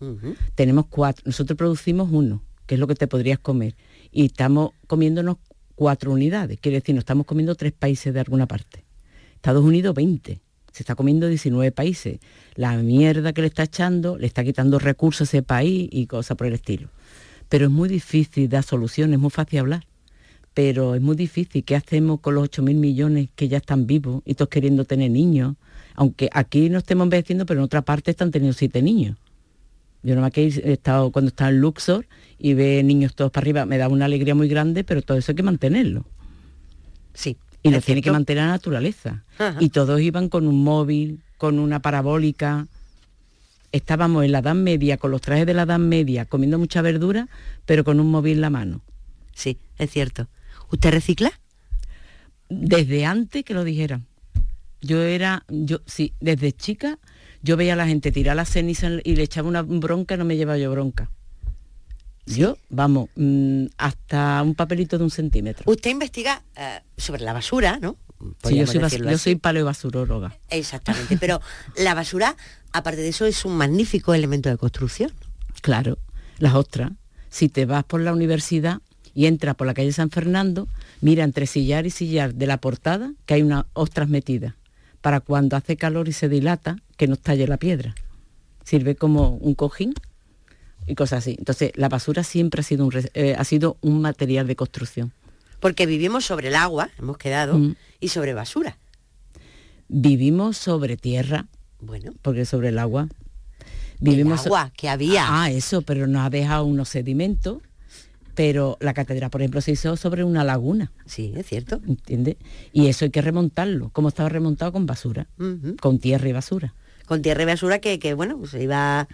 Tenemos cuatro, nosotros producimos uno, que es lo que te podrías comer, y estamos comiéndonos cuatro unidades, quiere decir, nos estamos comiendo tres países de alguna parte. Estados Unidos 20, se está comiendo 19 países. La mierda que le está echando le está quitando recursos a ese país y cosas por el estilo pero es muy difícil dar soluciones, es muy fácil hablar, pero es muy difícil. ¿Qué hacemos con los 8.000 millones que ya están vivos y todos queriendo tener niños? Aunque aquí no estemos envejeciendo, pero en otra parte están teniendo siete niños. Yo no me que he estado cuando estaba en Luxor y ve niños todos para arriba, me da una alegría muy grande, pero todo eso hay que mantenerlo. Sí. Y lo tiene que mantener la naturaleza. Y todos iban con un móvil, con una parabólica, estábamos en la Edad Media, con los trajes de la Edad Media, comiendo mucha verdura, pero con un móvil en la mano. Sí, es cierto. ¿Usted recicla? Desde antes que lo dijeran. Yo era, yo sí, desde chica yo veía a la gente tirar la ceniza y le echaba una bronca, no me llevaba yo bronca. Yo, vamos, mm, hasta un papelito de un centímetro. Usted investiga eh, sobre la basura, ¿no? Sí, yo soy, yo soy paleobasuróloga. Exactamente, pero <laughs> la basura, aparte de eso, es un magnífico elemento de construcción. Claro, las ostras. Si te vas por la universidad y entras por la calle San Fernando, mira entre sillar y sillar de la portada que hay unas ostras metidas, para cuando hace calor y se dilata, que no estalle la piedra. Sirve como un cojín y cosas así. Entonces, la basura siempre ha sido un, eh, ha sido un material de construcción porque vivimos sobre el agua, hemos quedado, mm. y sobre basura. Vivimos sobre tierra, bueno, porque sobre el agua. Vivimos el agua que había. Ah, eso, pero nos ha dejado unos sedimentos. Pero la catedral, por ejemplo, se hizo sobre una laguna. Sí, es cierto. ¿Entiendes? Y eso hay que remontarlo, como estaba remontado con basura, con tierra y basura. Con tierra y basura que, que bueno, se iba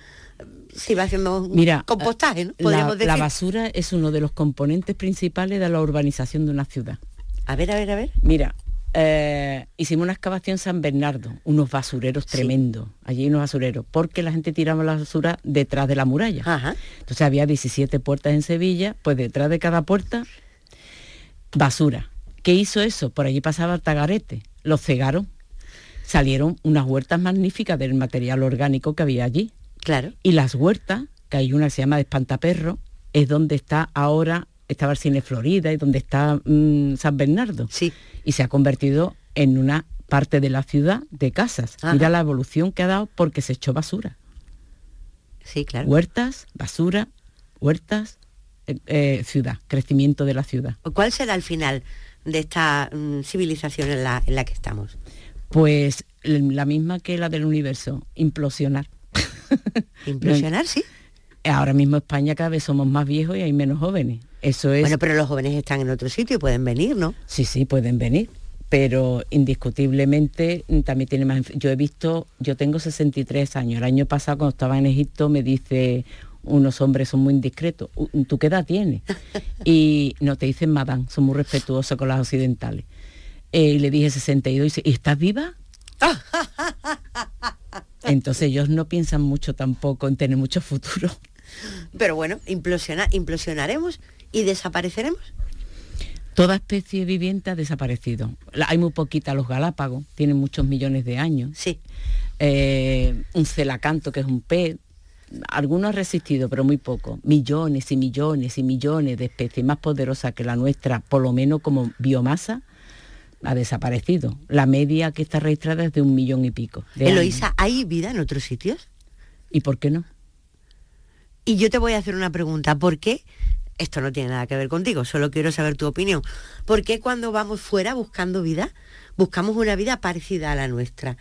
se va haciendo Mira, compostaje, ¿no? Podríamos la, la, basura es uno de los componentes principales de la urbanización de una ciudad. A ver, a ver, a ver. Mira, eh, hicimos una excavación en San Bernardo, unos basureros tremendos, allí unos basureros, porque la gente tiraba la basura detrás de la muralla. Entonces había 17 puertas en Sevilla, pues detrás de cada puerta, basura. ¿Qué hizo eso? Por allí pasaba el tagarete, los cegaron, salieron unas huertas magníficas del material orgánico que había allí Claro. Y las huertas, que hay una que se llama de Espantaperro, es donde está ahora, estaba el Cine Florida y donde está mm, San Bernardo. Sí. Y se ha convertido en una parte de la ciudad de casas. Mira la evolución que ha dado porque se echó basura. Sí, claro. Huertas, basura, huertas, eh, eh, ciudad, crecimiento de la ciudad. ¿Cuál será el final de esta mm, civilización en la, en la que estamos? Pues la misma que la del universo, implosionar. <laughs> Implosionar, sí. Ahora mismo España cada vez somos más viejos y hay menos jóvenes. Eso es. Bueno, pero los jóvenes están en otro sitio y pueden venir, ¿no? Sí, sí, pueden venir. Pero indiscutiblemente también tiene más. Yo he visto, yo tengo 63 años. El año pasado cuando estaba en Egipto me dice unos hombres son muy indiscretos. ¿Tú qué edad tienes? <laughs> Y no te dicen madame, son muy respetuosos con las occidentales. Eh, y le dije 62 y dice, ¿y estás viva? <laughs> Entonces ellos no piensan mucho tampoco en tener mucho futuro. Pero bueno, implosiona, implosionaremos y desapareceremos. Toda especie viviente ha desaparecido. Hay muy poquita los Galápagos, tienen muchos millones de años. Sí. Eh, un celacanto, que es un pez, algunos han resistido, pero muy poco. Millones y millones y millones de especies más poderosas que la nuestra, por lo menos como biomasa, ha desaparecido. La media que está registrada es de un millón y pico. Eloisa, ¿hay vida en otros sitios? ¿Y por qué no? Y yo te voy a hacer una pregunta. ¿Por qué? Esto no tiene nada que ver contigo, solo quiero saber tu opinión. ¿Por qué cuando vamos fuera buscando vida, buscamos una vida parecida a la nuestra?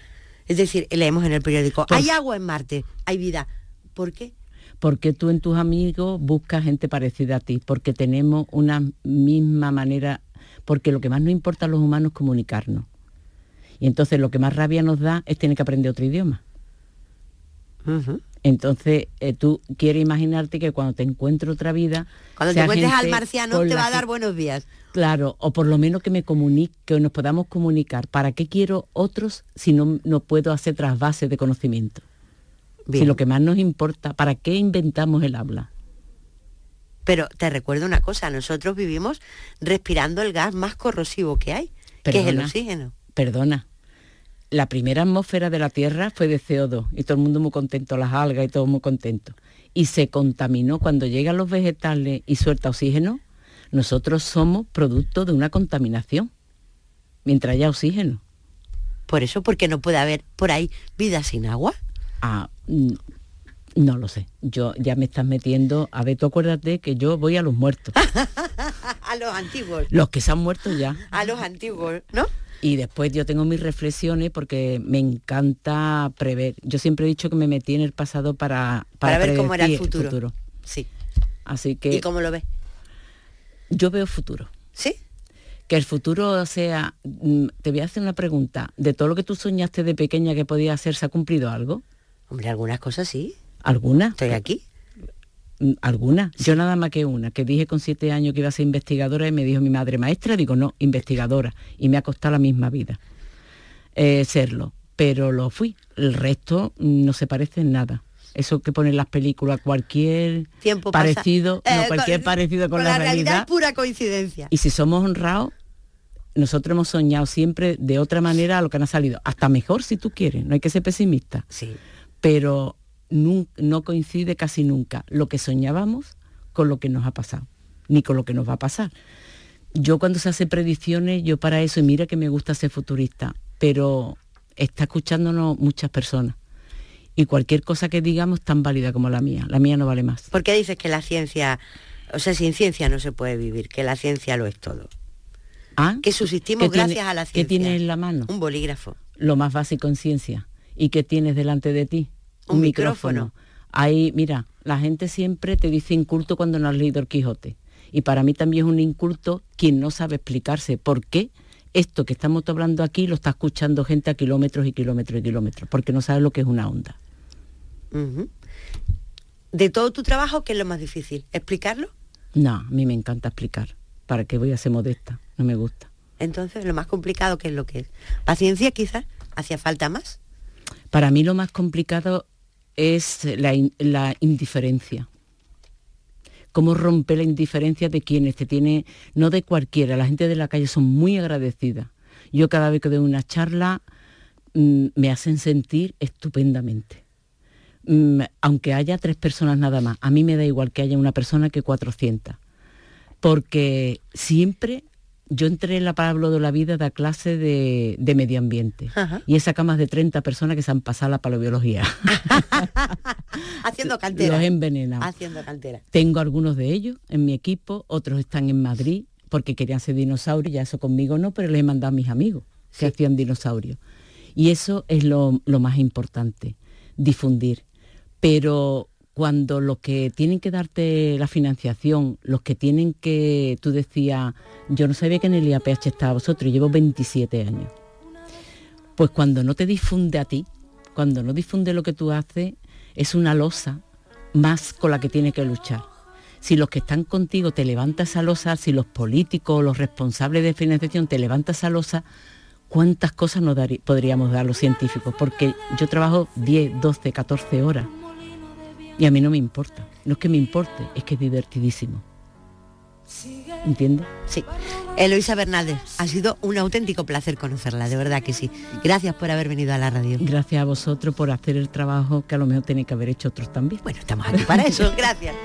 Es decir, leemos en el periódico, hay agua en Marte, hay vida. ¿Por qué? Porque tú en tus amigos buscas gente parecida a ti, porque tenemos una misma manera porque lo que más nos importa a los humanos es comunicarnos. Y entonces lo que más rabia nos da es tener que aprender otro idioma. Entonces, eh, tú quieres imaginarte que cuando te encuentre otra vida... Cuando te encuentres al marciano te va a dar buenos días. Claro, o por lo menos que me comunique, que nos podamos comunicar. ¿Para qué quiero otros si no, no puedo hacer trasvases de conocimiento? Si lo que más nos importa, ¿para qué inventamos el habla? Pero te recuerdo una cosa, nosotros vivimos respirando el gas más corrosivo que hay, que es el oxígeno. Perdona, la primera atmósfera de la Tierra fue de CO2 y todo el mundo muy contento, las algas y todo muy contento. Y se contaminó cuando llegan los vegetales y suelta oxígeno, nosotros somos producto de una contaminación, mientras haya oxígeno. Por eso, porque no puede haber por ahí vida sin agua. Ah, no lo sé. Yo ya me estás metiendo. A ver, tú acuérdate que yo voy a los muertos. <laughs> a los antiguos. Los que se han muerto ya. A los antiguos, ¿no? Y después yo tengo mis reflexiones porque me encanta prever. Yo siempre he dicho que me metí en el pasado para para, ver cómo era el futuro. Sí. Así que. ¿Y cómo lo ves? Yo veo futuro. ¿Sí? Que el futuro sea. Mm, te voy a hacer una pregunta. ¿De todo lo que tú soñaste de pequeña que podía hacer, se ha cumplido algo? Hombre, algunas cosas sí. ¿Alguna? Estoy aquí. Mm, ¿Alguna? Yo nada más que una, que dije con siete años que iba a ser investigadora y me dijo mi madre, maestra, digo, no, investigadora. Y me ha costado la misma vida eh, serlo. Pero lo fui. El resto no se parece en nada. Eso que ponen las películas, cualquier Tiempo parecido, no, eh, cualquier parecido con, la, realidad, es pura coincidencia. Y si somos honrados, nosotros hemos soñado siempre de otra manera a lo que han salido. Hasta mejor si tú quieres, no hay que ser pesimista. Sí. Pero no, coincide casi nunca lo que soñábamos con lo que nos ha pasado, ni con lo que nos va a pasar. Yo cuando se hace predicciones, yo para eso, y mira que me gusta ser futurista, pero está escuchándonos muchas personas. Y cualquier cosa que digamos tan válida como la mía. La mía no vale más. ¿Por qué dices que la ciencia, o sea, sin ciencia no se puede vivir, que la ciencia lo es todo? ¿Ah? Que subsistimos gracias a la ciencia. ¿Qué tienes en la mano? Un bolígrafo. Lo más básico en ciencia. ¿Y qué tienes delante de ti? Un, micrófono. Ahí, mira, la gente siempre te dice inculto cuando no has leído el Quijote. Y para mí también es un inculto quien no sabe explicarse por qué esto que estamos hablando aquí lo está escuchando gente a kilómetros y kilómetros y kilómetros, porque no sabe lo que es una onda. De todo tu trabajo, ¿qué es lo más difícil? ¿Explicarlo? No, a mí me encanta explicar. ¿Para qué voy a ser modesta? No me gusta. Entonces, lo más complicado, ¿qué es lo que es? ¿Paciencia quizás? ¿Hacía falta más? Para mí lo más complicado es la, indiferencia. Cómo rompe la indiferencia de quienes te tiene, no de cualquiera, la gente de la calle son muy agradecidas. Yo cada vez que doy una charla mm, me hacen sentir estupendamente. mm, aunque haya tres personas nada más, a mí me da igual que haya una persona que 400, porque siempre yo entré en la Pablo de la Vida de clase de, medio ambiente y esa cama de 30 personas que se han pasado la paleobiología. <laughs> Haciendo cantera. Los envenenados. Haciendo cantera. Tengo algunos de ellos en mi equipo, otros están en Madrid porque querían ser dinosaurios, ya eso conmigo no, pero les he mandado a mis amigos que hacían dinosaurios. Y eso es lo, lo más importante, difundir. Pero cuando los que tienen que darte la financiación, los que tienen que, tú decías, yo no sabía que en el IAPH estaba vosotros, llevo 27 años. Pues cuando no te difunde a ti, cuando no difunde lo que tú haces, es una losa más con la que tiene que luchar. Si los que están contigo te levantan esa losa, si los políticos, los responsables de financiación te levantan esa losa, ¿cuántas cosas nos podríamos dar los científicos? Porque yo trabajo 10, 12, 14 horas y a mí no me importa. No es que me importe, es que es divertidísimo. ¿Entiendes? Sí. Eloisa Bernaldez, ha sido un auténtico placer conocerla, de verdad que sí. Gracias por haber venido a la radio. Gracias a vosotros por hacer el trabajo que a lo mejor tiene que haber hecho otros también. Bueno, estamos aquí para eso. <laughs> Gracias.